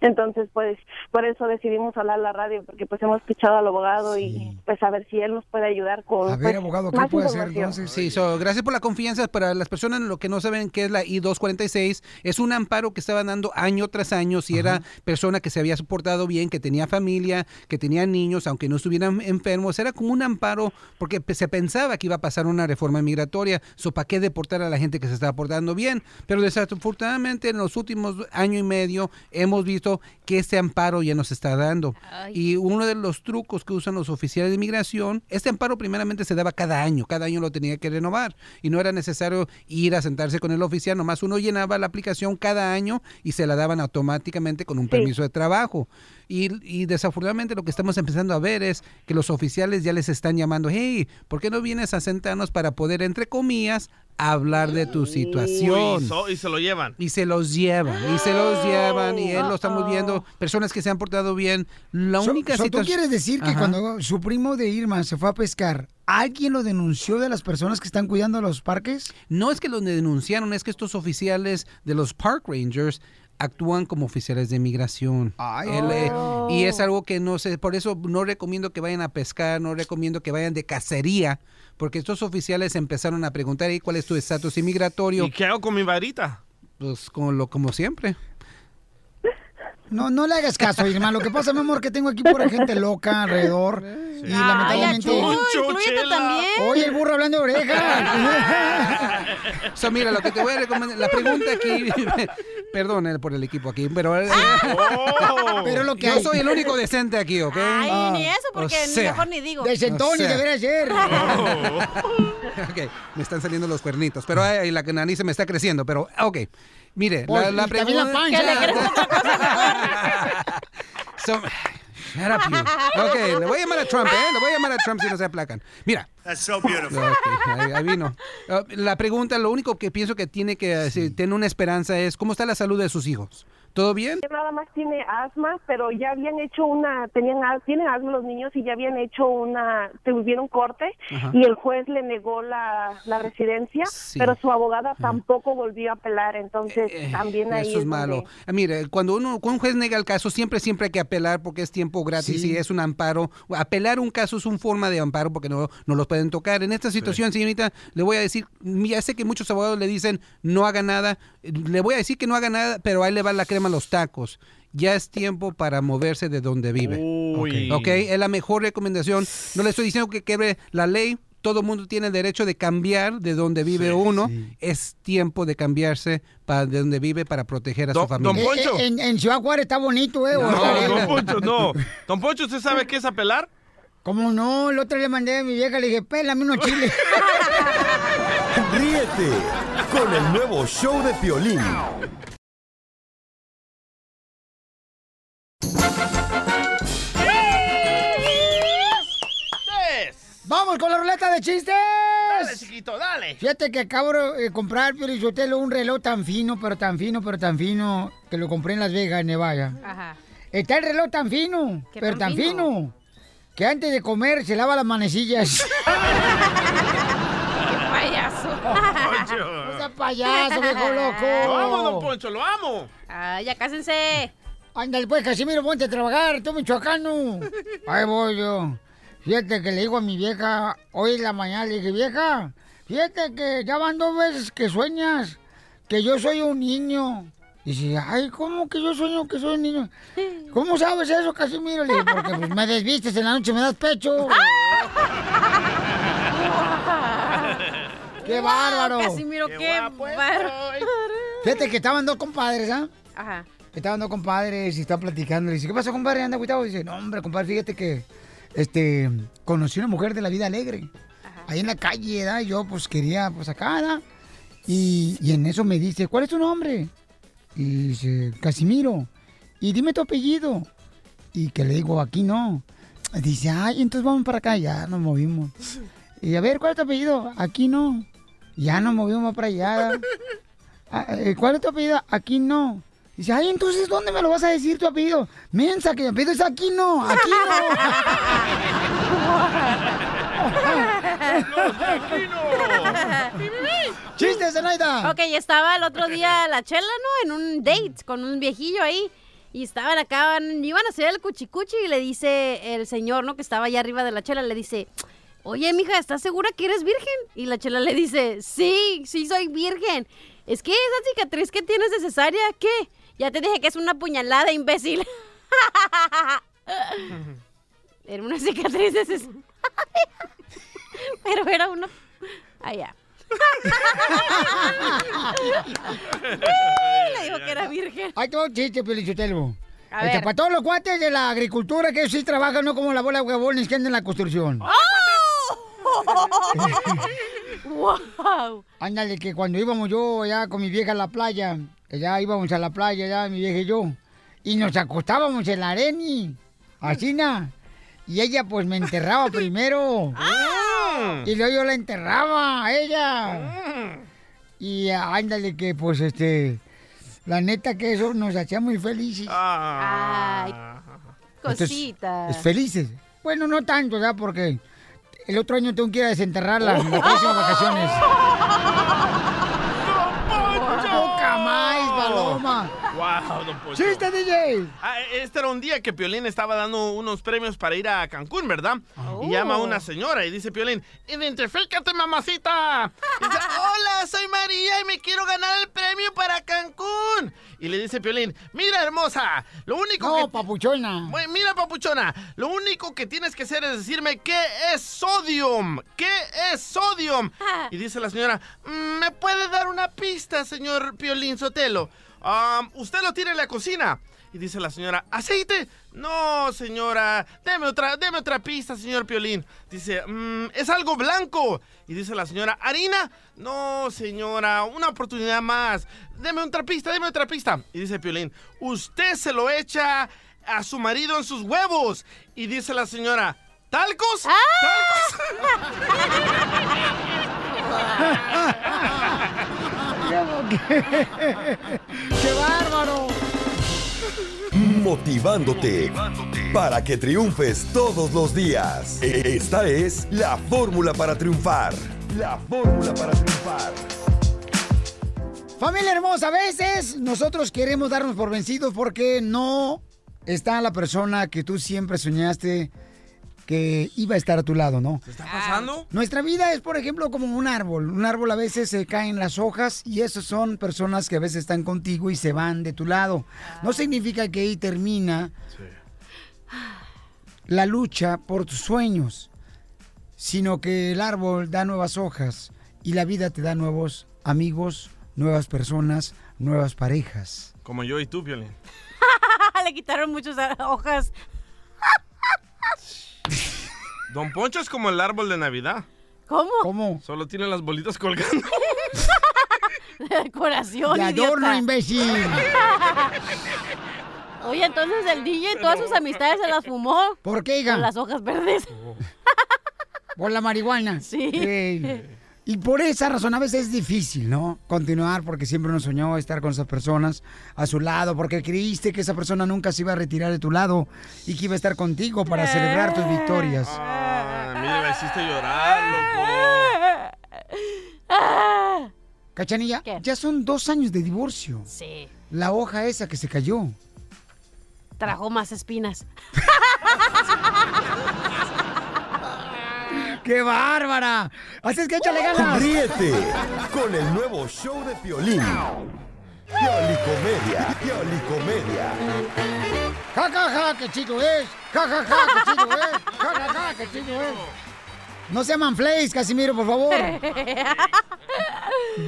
S14: Entonces pues por eso decidimos hablar a la radio porque pues hemos escuchado al abogado y pues a ver si él nos puede ayudar con
S1: A ver,
S14: pues,
S1: abogado, ¿qué
S14: más
S1: puede hacer entonces?
S13: Sí, so, gracias por la confianza. Para las personas lo que no saben qué es la I-246, es un amparo que estaban dando año tras año si era persona que se había soportado bien, que tenía familia, que tenía niños, aunque no estuvieran enfermos. Era como un amparo porque se pensaba que iba a pasar una reforma migratoria. So, ¿Para qué deportar a la gente que se estaba portando bien? Pero desafortunadamente en los últimos año y medio hemos visto que este amparo ya nos está dando. Y uno de los trucos que usan los oficiales de inmigración, este amparo primeramente se daba cada año, cada año lo tenía que renovar y no era necesario ir a sentarse con el oficial, nomás uno llenaba la aplicación cada año y se la daban automáticamente con un permiso de trabajo. Y, y desafortunadamente lo que estamos empezando a ver es que los oficiales ya les están llamando, hey, ¿por qué no vienes a sentarnos para poder, entre comillas, hablar de tu situación?
S3: Uy, so- y se lo llevan.
S13: Y se los llevan, y se los llevan, y él lo estamos viendo, personas que se han portado bien. La
S1: So-
S13: única
S1: so, ¿Tú
S13: situación...
S1: quieres decir que
S13: Ajá.
S1: cuando su primo de Irma se fue a pescar, ¿alguien lo denunció de las personas que están cuidando los parques?
S13: No es que los denunciaron, es que estos oficiales de los Park Rangers actúan como oficiales de migración. Él, eh, y es algo que no sé, por eso no recomiendo que vayan a pescar, no recomiendo que vayan de cacería, porque estos oficiales empezaron a preguntar, ¿y cuál es tu estatus inmigratorio?
S3: ¿Y qué hago con mi varita?
S13: Pues como, lo, como siempre.
S1: No, no le hagas caso, Irma. Lo que pasa, mi amor, que tengo aquí pura gente loca alrededor. Y lamentablemente.
S2: también.
S1: Oye, el burro hablando de oreja.
S13: So, mira, lo que te voy a recomendar, la pregunta aquí, perdón eh, por el equipo aquí, pero, eh,
S1: Pero lo que
S13: yo
S1: hay-
S13: soy el único decente aquí, ¿ok?
S2: Ay, ni eso, porque
S13: O
S2: ni
S13: sea.
S2: mejor ni digo.
S1: Desentón,
S13: O sea.
S1: debería ser.
S13: Ok, me están saliendo los cuernitos, pero ay, la nariz se me está creciendo, pero ok. Mire,
S1: Pues,
S13: la, la
S1: también la
S13: pregunta...
S1: pancha. Que le crezca
S13: So- shut up, you. Ok, le voy a llamar a Trump, ¿eh? Le voy a llamar a Trump si no se aplacan. Mira.
S12: That's so beautiful.
S13: Ok, ahí, ahí vino. Ah, la pregunta, lo único que pienso que tiene que decir, tener una esperanza es, ¿cómo está la salud de sus hijos? ¿Todo bien?
S14: Nada más tiene asma, pero ya habían hecho una, tenían, tienen asma los niños y ya habían hecho una, tuvieron corte
S13: Ajá.
S14: y el juez le negó la, la residencia,
S13: Sí.
S14: pero su abogada tampoco volvió a apelar, entonces también ahí
S13: Eh, Eso es
S14: donde-
S13: malo. Ah, Mire, cuando uno, cuando un juez nega el caso, siempre, siempre hay que apelar porque es tiempo gratis
S1: Sí.
S13: y es un amparo. Apelar un caso es una forma de amparo porque no, no los pueden tocar. En esta situación, señorita, le voy a decir, ya sé que muchos abogados le dicen no haga nada. Le voy a decir que no haga nada, pero ahí le va la crema a los tacos. Ya es tiempo para moverse de donde vive.
S3: Uy.
S13: Ok, es la mejor recomendación. No le estoy diciendo que quebre la ley. Todo el mundo tiene el derecho de cambiar de donde vive uno. Es tiempo de cambiarse para de donde vive para proteger a su familia.
S1: Eh, eh, en, en Ciudad Juárez está bonito, eh.
S3: No,
S1: Guadalajara.
S3: don Poncho, no. Don Poncho, ¿usted sabe qué es apelar?
S1: ¿Cómo no? El otro le mandé a mi vieja, le dije, pélame unos chiles.
S5: Ríete con el nuevo show de Piolín.
S1: ¡Vamos con la ruleta de chistes!
S3: Dale, chiquito, dale.
S1: Fíjate que acabo de comprar, Piolizotelo, un reloj tan fino, pero tan fino, pero tan fino, que lo compré en Las Vegas, en Nevada.
S2: Ajá.
S1: Está el reloj tan fino,
S2: ¿Qué
S1: pero
S2: tan
S1: tan
S2: fino?
S1: fino, que antes de comer se lava las manecillas.
S2: Payaso.
S1: No seas payaso, viejo loco.
S3: Lo amo, don Poncho, lo amo.
S2: Ay, ya cásense.
S1: Ándale, pues, Casimiro, ponte a trabajar, tú michoacano. Ahí voy yo. Fíjate que le digo a mi vieja, hoy en la mañana, le dije, vieja, fíjate que ya van dos veces que sueñas que yo soy un niño. Dice, ay, ¿cómo que yo sueño que soy niño? ¿Cómo sabes eso, Casimiro? Le digo, porque pues, me desvistes en la noche, me das pecho. ¡Qué bárbaro!
S2: Casimiro, qué, bárbaro.
S1: Fíjate que estaban dos compadres, ¿ah?
S2: Ajá.
S1: Estaban dos compadres y estaban platicando. Le dice, ¿qué pasó, compadre? ¿Anda agüitado? Dice, no, hombre, compadre, fíjate que este, conocí una mujer de la vida alegre. Ahí en la calle. Y yo, pues, quería, pues, acá, ¿verdad? Y, y en eso me dice, ¿cuál es tu nombre? Y dice, Casimiro. Y dime tu apellido. Y que le digo, aquí no. Dice, ay, entonces vamos para acá. Ya nos movimos. Y a ver, ¿cuál es tu apellido? Aquí no. Ya nos movimos para allá. Ah, eh, ¿Cuál es tu apellido? Aquí no. Dice, ay, entonces, ¿dónde me lo vas a decir tu apellido? Mensa, que mi apellido es aquí no, aquí no. ¡Chistes, Zenaida!
S2: Ok, y estaba el otro día la chela, ¿no? En un date con un viejillo ahí. Y estaban acá, iban a hacer el cuchicuchi y le dice el señor, ¿no? Que estaba allá arriba de la chela, le dice, oye, mija, ¿estás segura que eres virgen? Y la chela le dice, sí, sí soy virgen. Es que esa cicatriz que tienes de cesárea, ¿qué? Ya te dije que es una puñalada, imbécil. Era una cicatriz de. Pero era una... Allá. Le dijo que era virgen.
S1: Hay todo chiste, Pelichotelo. Este, para todos los cuates de la agricultura que sí trabajan, no como la bola de huevones que andan en la construcción.
S2: ¡Wow!
S1: Ándale, que cuando íbamos yo allá con mi vieja a la playa, ya íbamos a la playa, ya mi vieja y yo, y nos acostábamos en la arena, así na, y ella pues me enterraba primero. Y luego yo la enterraba a ella. Y ah, ándale, que pues este, la neta que eso nos hacía muy felices.
S2: Ay,
S1: Entonces,
S2: cositas.
S1: Es felices. Bueno, no tanto, ¿verdad? Porque el otro año tengo que ir a desenterrarla en las próximas vacaciones. ¡Poca más,
S3: Wow, don Poncho.
S1: ¡Chiste, DJ!
S3: Ah, este era un día que Piolín estaba dando unos premios para ir a Cancún, ¿verdad? Y llama a una señora y dice Piolín, identifícate, mamacita. Y dice, hola, soy María y me quiero ganar el premio para Cancún. Y le dice Piolín, mira, hermosa, lo único
S1: No,
S3: que...
S1: papuchona.
S3: Bueno, mira, papuchona, lo único que tienes que hacer es decirme qué es sodium. ¿Qué es sodium? Y dice la señora, "Mm, ¿me puede dar una pista, señor Piolín Sotelo? "Ah, usted lo tiene en la cocina. Y dice la señora, ¿aceite? No, señora, deme otra, deme otra pista, señor Piolín. Dice, "Mm, es algo blanco. Y dice la señora, ¿harina? No, señora, una oportunidad más. Deme otra pista, deme otra pista. Y dice Piolín, usted se lo echa a su marido en sus huevos. Y dice la señora, ¿talcos?
S1: ¡Qué bárbaro!
S5: Motivándote para que triunfes todos los días. Esta es la fórmula para triunfar. La fórmula para triunfar.
S1: Familia hermosa, a veces nosotros queremos darnos por vencidos porque no está la persona que tú siempre soñaste que iba a estar a tu lado, ¿no?
S3: ¿Qué está pasando?
S1: Nuestra vida es, por ejemplo, como un árbol. Un árbol a veces se caen las hojas y esos son personas que a veces están contigo y se van de tu lado. No significa que ahí termina la lucha por tus sueños, sino que el árbol da nuevas hojas y la vida te da nuevos amigos, nuevas personas, nuevas parejas.
S3: Como yo y tú, Piolín.
S2: Le quitaron muchas hojas.
S3: Don Poncho es como el árbol de Navidad.
S2: ¿Cómo?
S1: ¿Cómo?
S3: Solo tiene las bolitas colgando.
S2: De decoración,
S1: De adorno,
S2: idiota.
S1: imbécil.
S2: Oye, entonces el DJ todas sus amistades se las fumó.
S1: ¿Por qué, hija?
S2: Con las hojas verdes.
S1: Por la marihuana.
S2: Sí.
S1: Ey. Y por esa razón a veces es difícil, ¿no? Continuar porque siempre uno soñó estar con esas personas a su lado, porque creíste que esa persona nunca se iba a retirar de tu lado y que iba a estar contigo para celebrar tus victorias.
S3: Ah, mira, me hiciste llorar, loco.
S1: Cachanilla, ya son dos años de divorcio.
S2: Sí.
S1: La hoja esa que se cayó.
S2: Trajo más espinas.
S1: ¡Qué bárbara! Así es que échale ganas.
S5: Ríete con el nuevo show de Piolín. Piolicomedia. Piolicomedia.
S1: Ja, ja, ja, qué chido es. Ja, ja, ja, qué chido es. Ja, ja, ja, qué chido es. No se llaman Flays, Casimiro, por favor.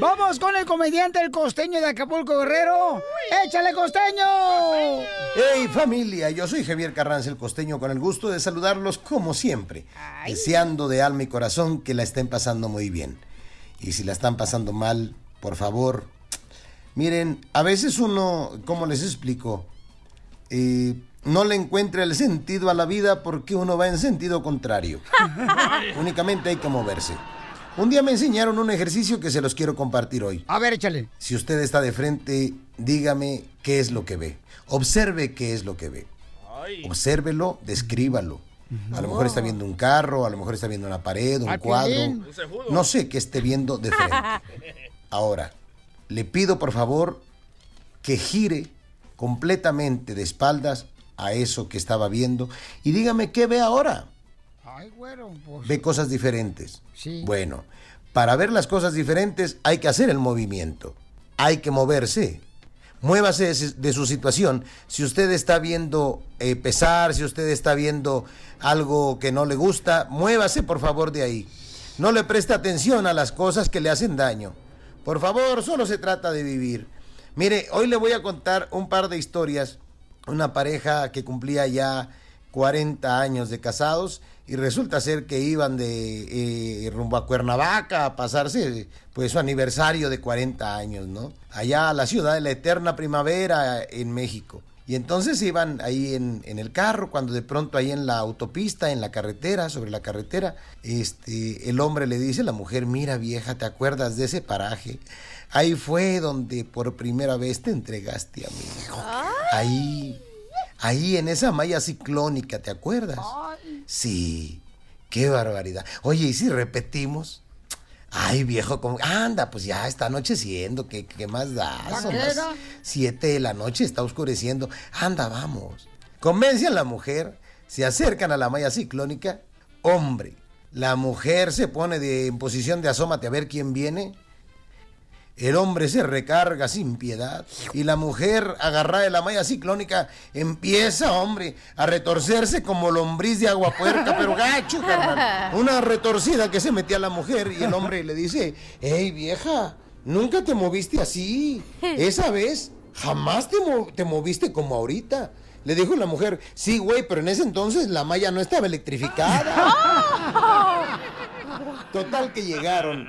S1: Vamos con el comediante El Costeño de Acapulco, Guerrero. ¡Échale, Costeño!
S15: Hey familia, yo soy Javier Carranza el Costeño con el gusto de saludarlos como siempre, deseando de alma y corazón que la estén pasando muy bien. Y si la están pasando mal, por favor, miren, a veces uno, ¿cómo les explico? Eh, no le encuentra el sentido a la vida porque uno va en sentido contrario. Únicamente hay que moverse. Un día me enseñaron un ejercicio que se los quiero compartir hoy.
S1: A ver, échale.
S15: Si usted está de frente, dígame qué es lo que ve. Observe qué es lo que ve. Obsérvelo, descríbalo. A lo mejor está viendo un carro, a lo mejor está viendo una pared, un
S9: Ay,
S15: cuadro. No sé qué esté viendo de frente. Ahora, le pido por favor que gire completamente de espaldas a eso que estaba viendo y dígame qué ve ahora.
S1: Ay, güero, pues.
S15: Ve cosas diferentes.
S1: Sí.
S15: Bueno, para ver las cosas diferentes hay que hacer el movimiento. Hay que moverse. Muévase de su- de su situación. Si usted está viendo eh, pesar, si usted está viendo algo que no le gusta, muévase por favor de ahí. No le preste atención a las cosas que le hacen daño. Por favor, solo se trata de vivir. Mire, hoy le voy a contar un par de historias. Una pareja que cumplía ya 40 años de casados y resulta ser que iban de eh, rumbo a Cuernavaca a pasarse pues su aniversario de 40 años, ¿no? Allá a la ciudad de la eterna primavera en México. Y entonces iban ahí en, en el carro, cuando de pronto ahí en la autopista, en la carretera, sobre la carretera, este, el hombre le dice a la mujer, mira vieja, ¿te acuerdas de ese paraje? Ahí fue donde por primera vez te entregaste a mi hijo. Ahí, ahí en esa malla ciclónica, ¿te acuerdas? Sí, qué barbaridad. Oye, ¿y si repetimos? Ay, viejo, como, anda, pues ya está anocheciendo, ¿qué, qué más da? Siete de la noche, está oscureciendo. Anda, vamos. Convence a la mujer, se acercan a la malla ciclónica. Hombre, la mujer se pone de, en posición de asómate a ver quién viene. El hombre se recarga sin piedad y la mujer, agarrada de la malla ciclónica, empieza, hombre, a retorcerse como lombriz de agua puerca, pero gacho, carnal. Una retorcida que se metía la mujer y el hombre le dice, hey vieja, nunca te moviste así. Esa vez jamás te, mo- te moviste como ahorita. Le dijo la mujer, sí, güey, pero en ese entonces la malla no estaba electrificada. Total que llegaron,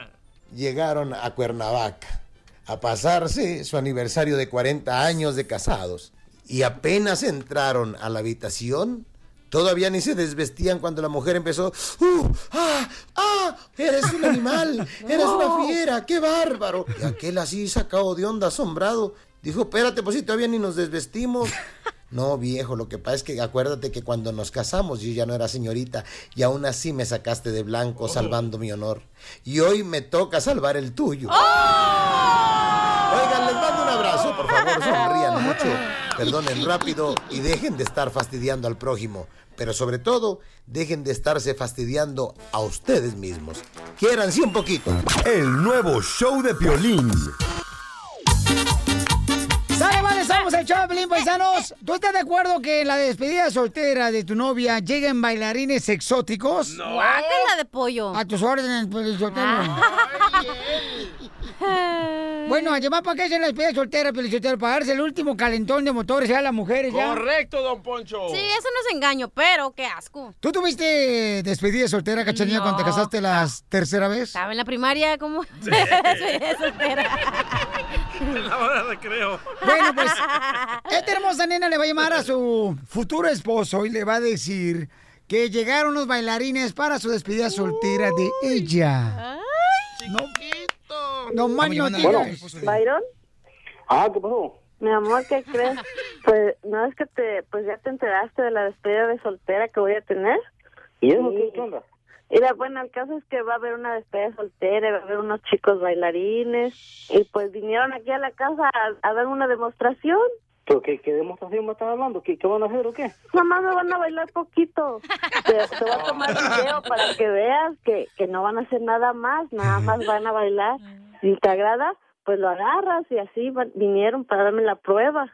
S15: llegaron a Cuernavaca a pasarse su aniversario de 40 años de casados. Y apenas entraron a la habitación, todavía ni se desvestían cuando la mujer empezó, ¡Uh! ¡Ah! ¡Ah! ¡Eres un animal! ¡Eres una fiera! ¡Qué bárbaro! Y aquel así sacado de onda, asombrado, dijo, espérate, pues si todavía ni nos desvestimos. No, viejo, lo que pasa es que acuérdate que cuando nos casamos yo ya no era señorita y aún así me sacaste de blanco salvando mi honor. Y hoy me toca salvar el tuyo. Oigan, les mando un abrazo, por favor, sonrían mucho, perdonen rápido y dejen de estar fastidiando al prójimo. Pero sobre todo, dejen de estarse fastidiando a ustedes mismos. Quiéranse un poquito.
S5: El nuevo show de Piolín.
S1: ¡Sale, vale! Estamos el Pelín, paisanos. ¿Tú estás de acuerdo que en la despedida soltera de tu novia lleguen bailarines exóticos?
S2: No. Guácala de pollo.
S1: A tus órdenes, Pelín Sotelo. Bueno, además, ¿para qué se la despedida soltera, Pelín Sotelo? Para darse el último calentón de motores ya a las mujeres, ya.
S3: Correcto, don Poncho.
S2: Sí, eso no es engaño, pero qué asco.
S1: ¿Tú tuviste despedida soltera, cachanilla, cuando te casaste la tercera vez?
S2: Estaba en la primaria, como despedida soltera.
S3: La hora de recreo.
S1: Bueno, pues, esta hermosa nena le va a llamar a su futuro esposo y le va a decir que llegaron los bailarines para su despedida soltera de ella. No, no más no digas.
S16: ¿Byron?
S8: Ah, ¿qué pasó?
S16: Mi amor, ¿qué crees? Pues, no es que te, pues ya te enteraste de la despedida de soltera que voy a tener.
S8: ¿Y eso qué, qué onda?
S16: Mira, bueno, el caso es que va a haber una despedida soltera, va a haber unos chicos bailarines, y pues vinieron aquí a la casa a, a dar una demostración.
S8: ¿Pero qué, qué demostración me están hablando? ¿Qué, ¿Qué van a hacer o qué?
S16: Mamá, me van a bailar poquito. Te, te voy a tomar video para que veas que, que no van a hacer nada más, nada más van a bailar. Si te agrada, pues lo agarras y así va- vinieron para darme la prueba.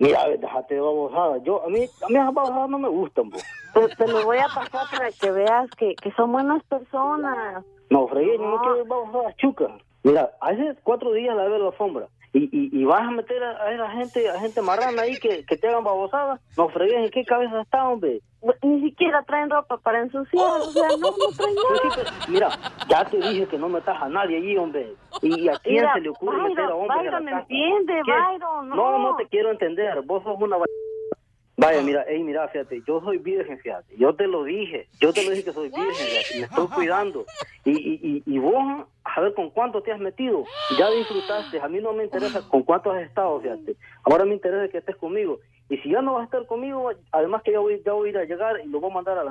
S17: Mira, a ver, déjate de babosada. Yo, a mí, a mí esas babosadas no me gustan.
S16: Pues te lo voy a pasar para que veas que, que son buenas personas.
S17: No, fregué, yo no quiero babosadas chucas. Mira, hace cuatro días la veo en la alfombra. Y, y, y vas a meter a, a esa gente, a gente marrana ahí que, que te hagan babosadas. No fregué, ¿en qué cabeza está, hombre?
S16: Ni siquiera traen ropa para ensuciar, o sea, no, no traen nada.
S17: mira, ya te dije que no metas a nadie allí, hombre. ¿Y a quién
S16: Mira,
S17: se le ocurre
S16: Byron,
S17: meter a hombres
S16: Byron,
S17: la casa?
S16: Byron, no.
S17: no, te quiero entender. Vos sos una... va- Vaya, mira, ey, mira, fíjate, yo soy virgen, fíjate. Yo te lo dije. Yo te lo dije que soy virgen, fíjate, me estoy cuidando. Y, y, y, y vos, a ver con cuánto te has metido. Ya disfrutaste. A mí no me interesa con cuánto has estado, fíjate. Ahora me interesa que estés conmigo. Y si ya no vas a estar conmigo, además que ya voy, ya voy a ir a llegar y lo voy a mandar a la...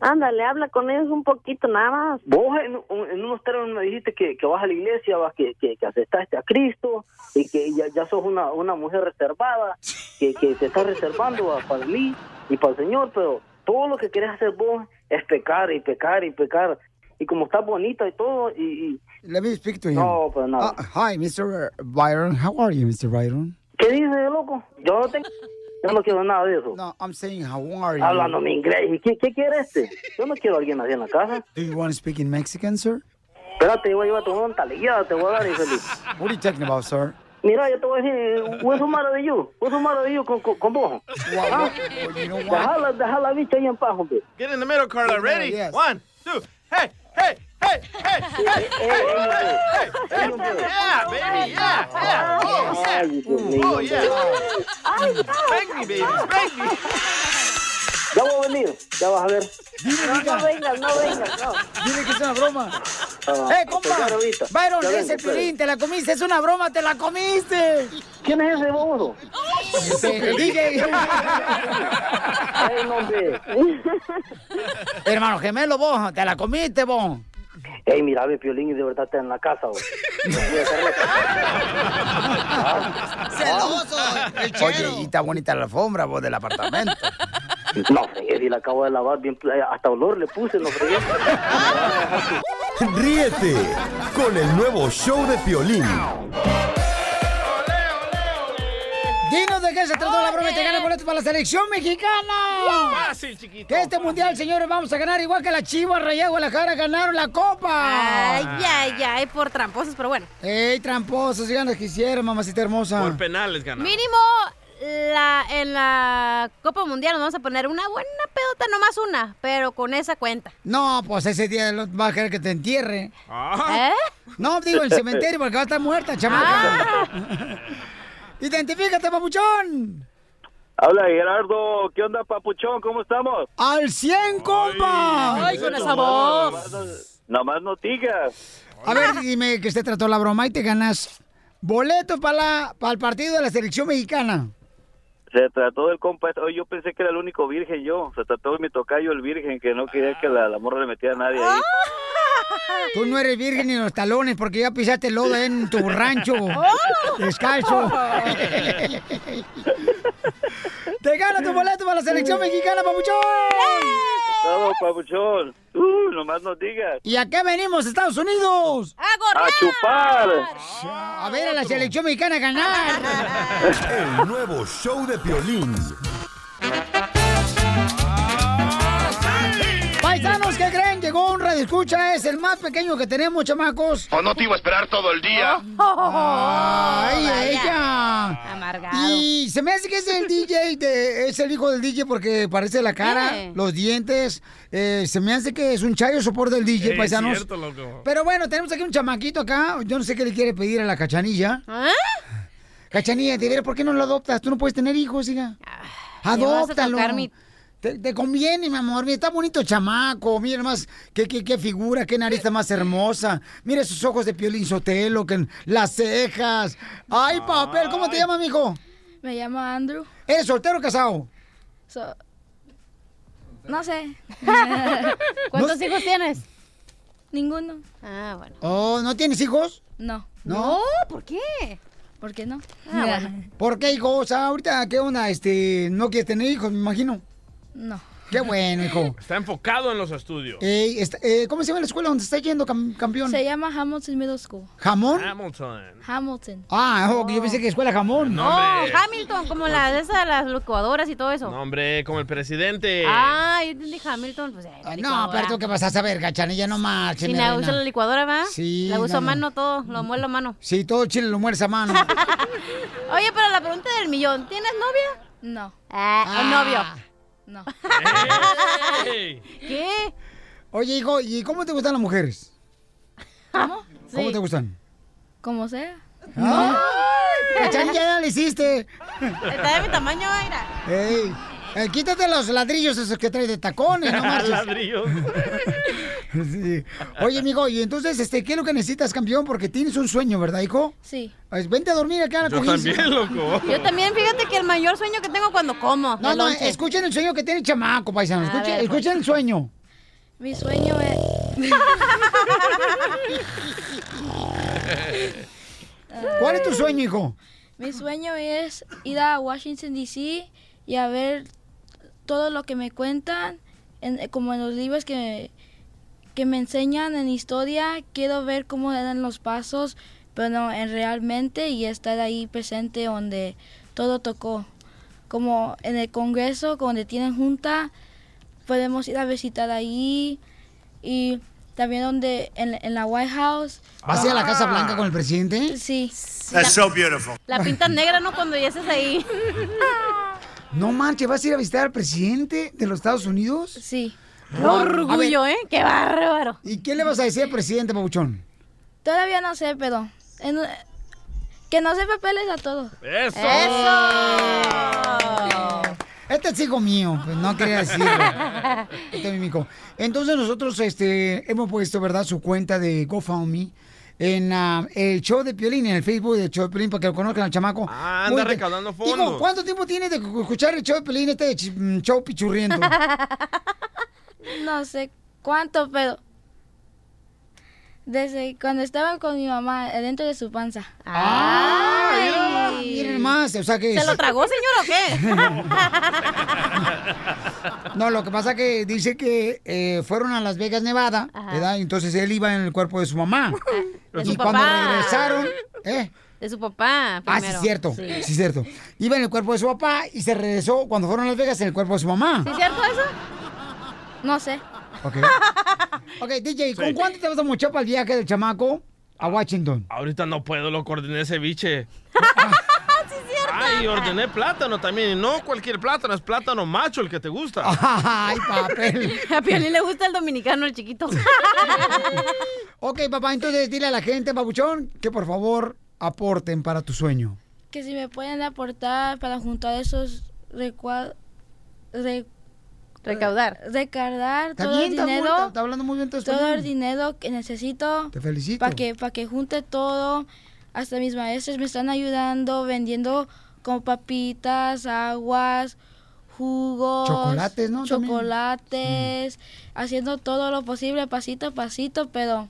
S16: Ándale, habla con ellos un poquito nada más.
S17: Vos en, en unos términos me dijiste que, que vas a la iglesia, vas que, que, que aceptaste a Cristo y que ya, ya sos una, una mujer reservada, que, que te estás reservando a- para mí y para el Señor, pero todo lo que querés hacer vos es pecar y pecar y pecar. Y como estás bonita y todo, y... y-
S1: Let me speak to him.
S17: No, pues nada.
S1: Ah, hi, Mr. Byron. How are you, Mr. Byron?
S17: ¿Qué dices, loco? Yo no tengo... Yo no quiero nada de eso.
S1: No, I'm saying, how are you?
S17: Hablando mi inglés. ¿Y qué, qué quiere este? Yo no quiero a alguien así en la casa.
S1: Do you want to speak in Mexican, sir?
S17: Espérate, yo voy a llevar tu talillada, te voy a dar, infeliz.
S1: What are you talking about, sir?
S17: Mira, yo te voy a decir, what's the matter with you? What's the matter with you con, con, con vos? ¿Ah? Dejala, deja la bicha ahí en paz, hombre.
S3: Get in the middle, Carla. Ready?
S17: Yes.
S3: One, two. Hey, hey, hey, hey, hey, hey, hey. Yeah, baby, yeah, yeah. Oh, yeah. Oh, yeah. Spank me, baby, spank me.
S17: Ya voy a venir, ya vas a ver.
S16: No, no vengas, no vengas, no.
S1: Dile que es una broma.
S17: Ah,
S1: ¡Eh, compa!
S17: pues ahorita.
S1: Byron,
S17: Ya
S1: es
S17: vengo,
S1: el Piolín, te la comiste, es una broma, te la comiste.
S17: ¿Quién es ese bobo?
S1: DJ.
S17: Ay, no, hombre.
S1: Hermano gemelo, vos, te la comiste, vos.
S17: Ey, mira, ve, Piolín, y de verdad está en la casa, güey.
S1: Celoso, Oye, y está bonita la alfombra, vos, del apartamento.
S17: No, si la acabo de lavar bien, hasta olor le puse, no fregué.
S5: Ríete con el nuevo show de Piolín.
S1: De qué se trató la broma y te gana boletos para la selección mexicana.
S3: Fácil, chiquito.
S1: Que este mundial, señores, vamos a ganar igual que la Chivas Rayada Guadalajara ganaron la copa.
S2: Ay, ay, ay, por tramposos, pero bueno.
S1: Ey, tramposos, sigan los que hicieron, mamacita hermosa.
S3: Por penales ganamos.
S2: Mínimo la, en la Copa Mundial nos vamos a poner una buena pedota, nomás una, pero con esa cuenta.
S1: No, pues ese día va a querer que te entierre.
S2: ¿Eh?
S1: No, digo el cementerio porque va a estar muerta, chamaca. Identifícate, papuchón.
S18: Habla Gerardo, ¿qué onda, papuchón? ¿Cómo estamos?
S1: Al 100, compa.
S2: Ay, con esa voz.
S18: Nomás no digas.
S1: A ver, dime que se trató la broma y te ganas boletos para la- para el partido de la selección mexicana.
S18: Se trató del compa, este- oye, yo pensé que era el único virgen yo. Se trató de mi tocayo, el virgen, que no quería que la, la morra le metiera a nadie ahí.
S1: Tú no eres virgen ni los talones porque ya pisaste lodo en tu rancho. Descalzo. Te gana tu boleto para la selección mexicana, papuchón.
S18: Todo, papuchón. Uh, nomás no digas.
S1: ¿Y a qué venimos, Estados Unidos?
S18: A chupar.
S1: A ver a la selección mexicana ganar.
S5: El nuevo show de Piolín.
S1: Llegó un radio escucha, es el más pequeño que tenemos, chamacos.
S19: ¿O no te iba a esperar todo el día?
S1: Ay,
S2: vaya.
S1: ella.
S2: Amargado.
S1: Y se me hace que es el DJ, de- es el hijo del DJ porque parece la cara,
S2: Eh.
S1: los dientes. eh, se me hace que es un chayo soporte del DJ,
S3: Es
S1: paisanos.
S3: cierto, loco.
S1: Pero bueno, tenemos aquí un chamaquito acá. Yo no sé qué le quiere pedir a la cachanilla.
S2: ¿Ah?
S1: Cachanilla, te diré, ¿por qué no lo adoptas? Tú no puedes tener hijos, hija.
S2: Ah, me vas a
S1: Adóptalo.
S2: tocar mi-
S1: Te, te conviene, mi amor. Mira, está bonito el chamaco. Mira más, qué, qué, qué figura, qué nariz más hermosa. Mira esos ojos de piolín sotelo, que, las cejas. Ay, papel, ¿cómo te llamas, mijo?
S20: Me llamo Andrew.
S1: ¿Eres soltero o casado?
S20: So- no sé.
S2: ¿Cuántos hijos tienes?
S20: Ninguno.
S2: Ah, bueno.
S1: Oh, ¿no tienes hijos?
S20: No.
S1: ¿No?
S2: ¿por qué?
S20: ¿Por qué no?
S2: Ah, bueno.
S1: ¿Por qué, hijo? O sea, ahorita, ¿qué onda? Este, ¿no quieres tener hijos, me imagino?
S20: No.
S1: Qué bueno, hijo.
S3: Está enfocado en los estudios.
S1: Ey, está- eh, ¿Cómo se llama la escuela donde está yendo, cam- campeón?
S20: Se llama Hamilton Middle School.
S1: ¿Jamón?
S3: Hamilton.
S20: Hamilton.
S1: Ah, ojo, que yo pensé que escuela jamón.
S3: No,
S2: Oh,
S3: hombre.
S2: Hamilton, como la de esas, las licuadoras y todo eso.
S3: No, hombre, como el presidente.
S2: Ah, yo entendí Hamilton, pues eh, la
S1: No, pero tú qué vas a saber, cachanilla, no marches,
S2: Si
S1: reina.
S2: uso la licuadora, ¿va?
S1: Sí,
S2: La uso
S1: no,
S2: a
S1: no.
S2: mano todo, lo muelo a mano.
S1: Sí, todo chile lo mueres a mano.
S2: Oye, pero la pregunta del millón, ¿tienes novia?
S20: No.
S2: Ah, ¿o novio?
S20: No.
S2: ¿Qué?
S1: Oye, hijo, ¿y cómo te gustan las mujeres?
S20: ¿Cómo?
S1: ¿Cómo
S20: Sí.
S1: te gustan?
S20: Como sea.
S1: ¡Ay! Cachanilla, ya le hiciste.
S2: Está de mi tamaño, mira.
S1: Ey, eh, quítate los ladrillos esos que traes de tacones, no marches.
S3: Ladrillos.
S1: Sí. Oye, amigo, y entonces, este, ¿qué es lo que necesitas, campeón? Porque tienes un sueño, ¿verdad, hijo?
S20: Sí.
S1: Pues, vente a dormir acá a la
S3: Yo también, loco.
S2: Yo también, fíjate que el mayor sueño que tengo cuando como.
S1: No, no,
S2: lonche.
S1: escuchen el sueño que tiene el chamaco, paisano. Escuchen,
S2: ver, pues.
S1: escuchen el sueño.
S20: Mi sueño es...
S1: ¿Cuál es tu sueño, hijo?
S20: Mi sueño es ir a Washington, D.C. y a ver todo lo que me cuentan, en- como en los libros que, que me enseñan en historia. Quiero ver cómo eran los pasos, pero no, en realmente y estar ahí presente donde todo tocó. Como en el Congreso, donde tienen junta, podemos ir a visitar ahí y también donde en, en la White House.
S1: ¿Vas a ir a la Casa Blanca con el presidente?
S20: Sí.
S9: That's so beautiful.
S2: La pintas negra, ¿no? Cuando ya estés ahí.
S1: No manches, ¿vas a ir a visitar al presidente de los Estados Unidos?
S20: Sí.
S2: Qué orgullo, ¿eh? Qué bárbaro.
S1: ¿Y qué le vas a decir al presidente, Pabuchón?
S20: Todavía no sé, pero en- que no sé papeles a todos.
S3: ¡Eso!
S1: Este es hijo mío, pues no quería decirlo. Este es mi mico. Entonces nosotros este, hemos puesto, ¿verdad?, su cuenta de GoFundMe en ah, el show de Piolín, en el Facebook del show de Piolín, para que lo conozcan al chamaco.
S3: Ah, anda recaudando fondos.
S1: ¿cuánto tiempo tienes de escuchar el show de Piolín, este mm, show pichurriendo?
S20: No sé cuánto, pero desde cuando estaba con mi mamá dentro de su panza.
S1: ¡Ay! Miren más, o sea que...
S2: ¿Se lo tragó, señor, o qué?
S1: No, lo que pasa que dice que eh, fueron a Las Vegas, Nevada, ¿verdad? Entonces él iba en el cuerpo de su mamá.
S2: De
S1: y
S2: su
S1: cuando
S2: papá.
S1: regresaron, ¿eh?
S2: De su papá,
S1: Ah, sí, cierto,
S2: Sí.
S1: sí, es cierto. Iba en el cuerpo de su papá y se regresó cuando fueron a Las Vegas en el cuerpo de su mamá.
S2: ¿Sí es cierto eso?
S20: No sé.
S1: Ok. Ok, DJ, ¿con cuánto te vas a mochar para el viaje del chamaco a Washington?
S3: Ahorita no puedo, lo ordené ceviche. Ay, ordené plátano también. Y no cualquier plátano, es plátano macho el que te gusta.
S1: Ay, papel.
S2: A Piolín le gusta el dominicano, el chiquito.
S1: Ok, papá, entonces dile a la gente, babuchón, que por favor aporten para tu sueño.
S20: Que si me pueden aportar para juntar esos recuadros.
S2: Recaudar.
S20: Recaudar
S1: Está
S20: todo
S1: bien,
S20: el
S1: está muy-
S20: dinero.
S1: está- está hablando muy bien tu
S20: Todo
S1: español.
S20: el dinero que necesito.
S1: Te felicito.
S20: Para que, para que junte todo. Hasta mis maestros me están ayudando vendiendo como papitas, aguas, jugos.
S1: Chocolates, ¿no? También.
S20: Chocolates. Haciendo todo lo posible, pasito a pasito, pero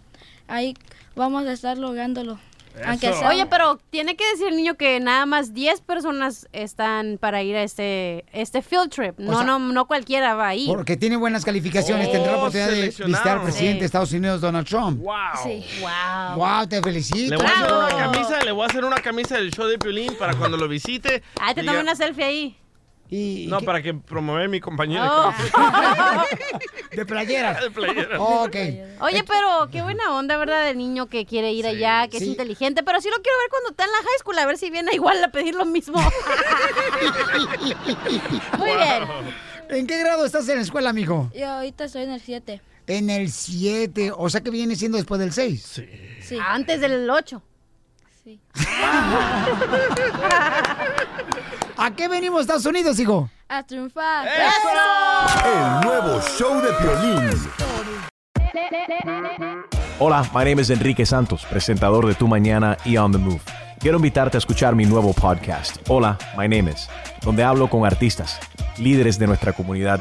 S20: ahí vamos a estar lográndolo. Aunque sea
S2: Oye, pero tiene que decir el niño que nada más 10 personas están para ir a este, este field trip. No,
S1: sea-
S2: no, no cualquiera va a ir.
S1: Porque tiene buenas calificaciones,
S3: Oh,
S1: tendrá la oportunidad de visitar al presidente
S2: Sí.
S1: de Estados Unidos, Donald Trump.
S3: Wow.
S20: Sí.
S2: Wow.
S1: Wow, te felicito.
S3: Le voy a hacer una camisa, le voy a hacer una camisa del show de Piolín para cuando lo visite.
S2: Ah, te
S3: diga-
S2: tomé una selfie ahí.
S1: Y,
S3: No, para que promueva mi compañero.
S2: Oh.
S1: de playera.
S3: de playera.
S1: Ok.
S2: Oye, pero qué buena onda, ¿verdad? Del niño que quiere ir allá, que
S1: Sí.
S2: es inteligente. Pero sí lo quiero ver cuando está en la high school, a ver si viene igual a pedir lo mismo. Muy bien.
S1: ¿En qué grado estás en la escuela, amigo?
S20: Yo ahorita estoy en el 7.
S1: En el 7, o sea que viene siendo después del 6.
S3: Sí.
S20: Sí.
S2: Antes del 8.
S20: Sí.
S1: ¿A qué venimos, Estados Unidos, hijo?
S20: A triunfar.
S5: El nuevo show de Piolín.
S21: Hola, my name is Enrique Santos, presentador de Tu Mañana y On the Move. Quiero invitarte a escuchar mi nuevo podcast, Hola, my name is, donde hablo con artistas, líderes de nuestra comunidad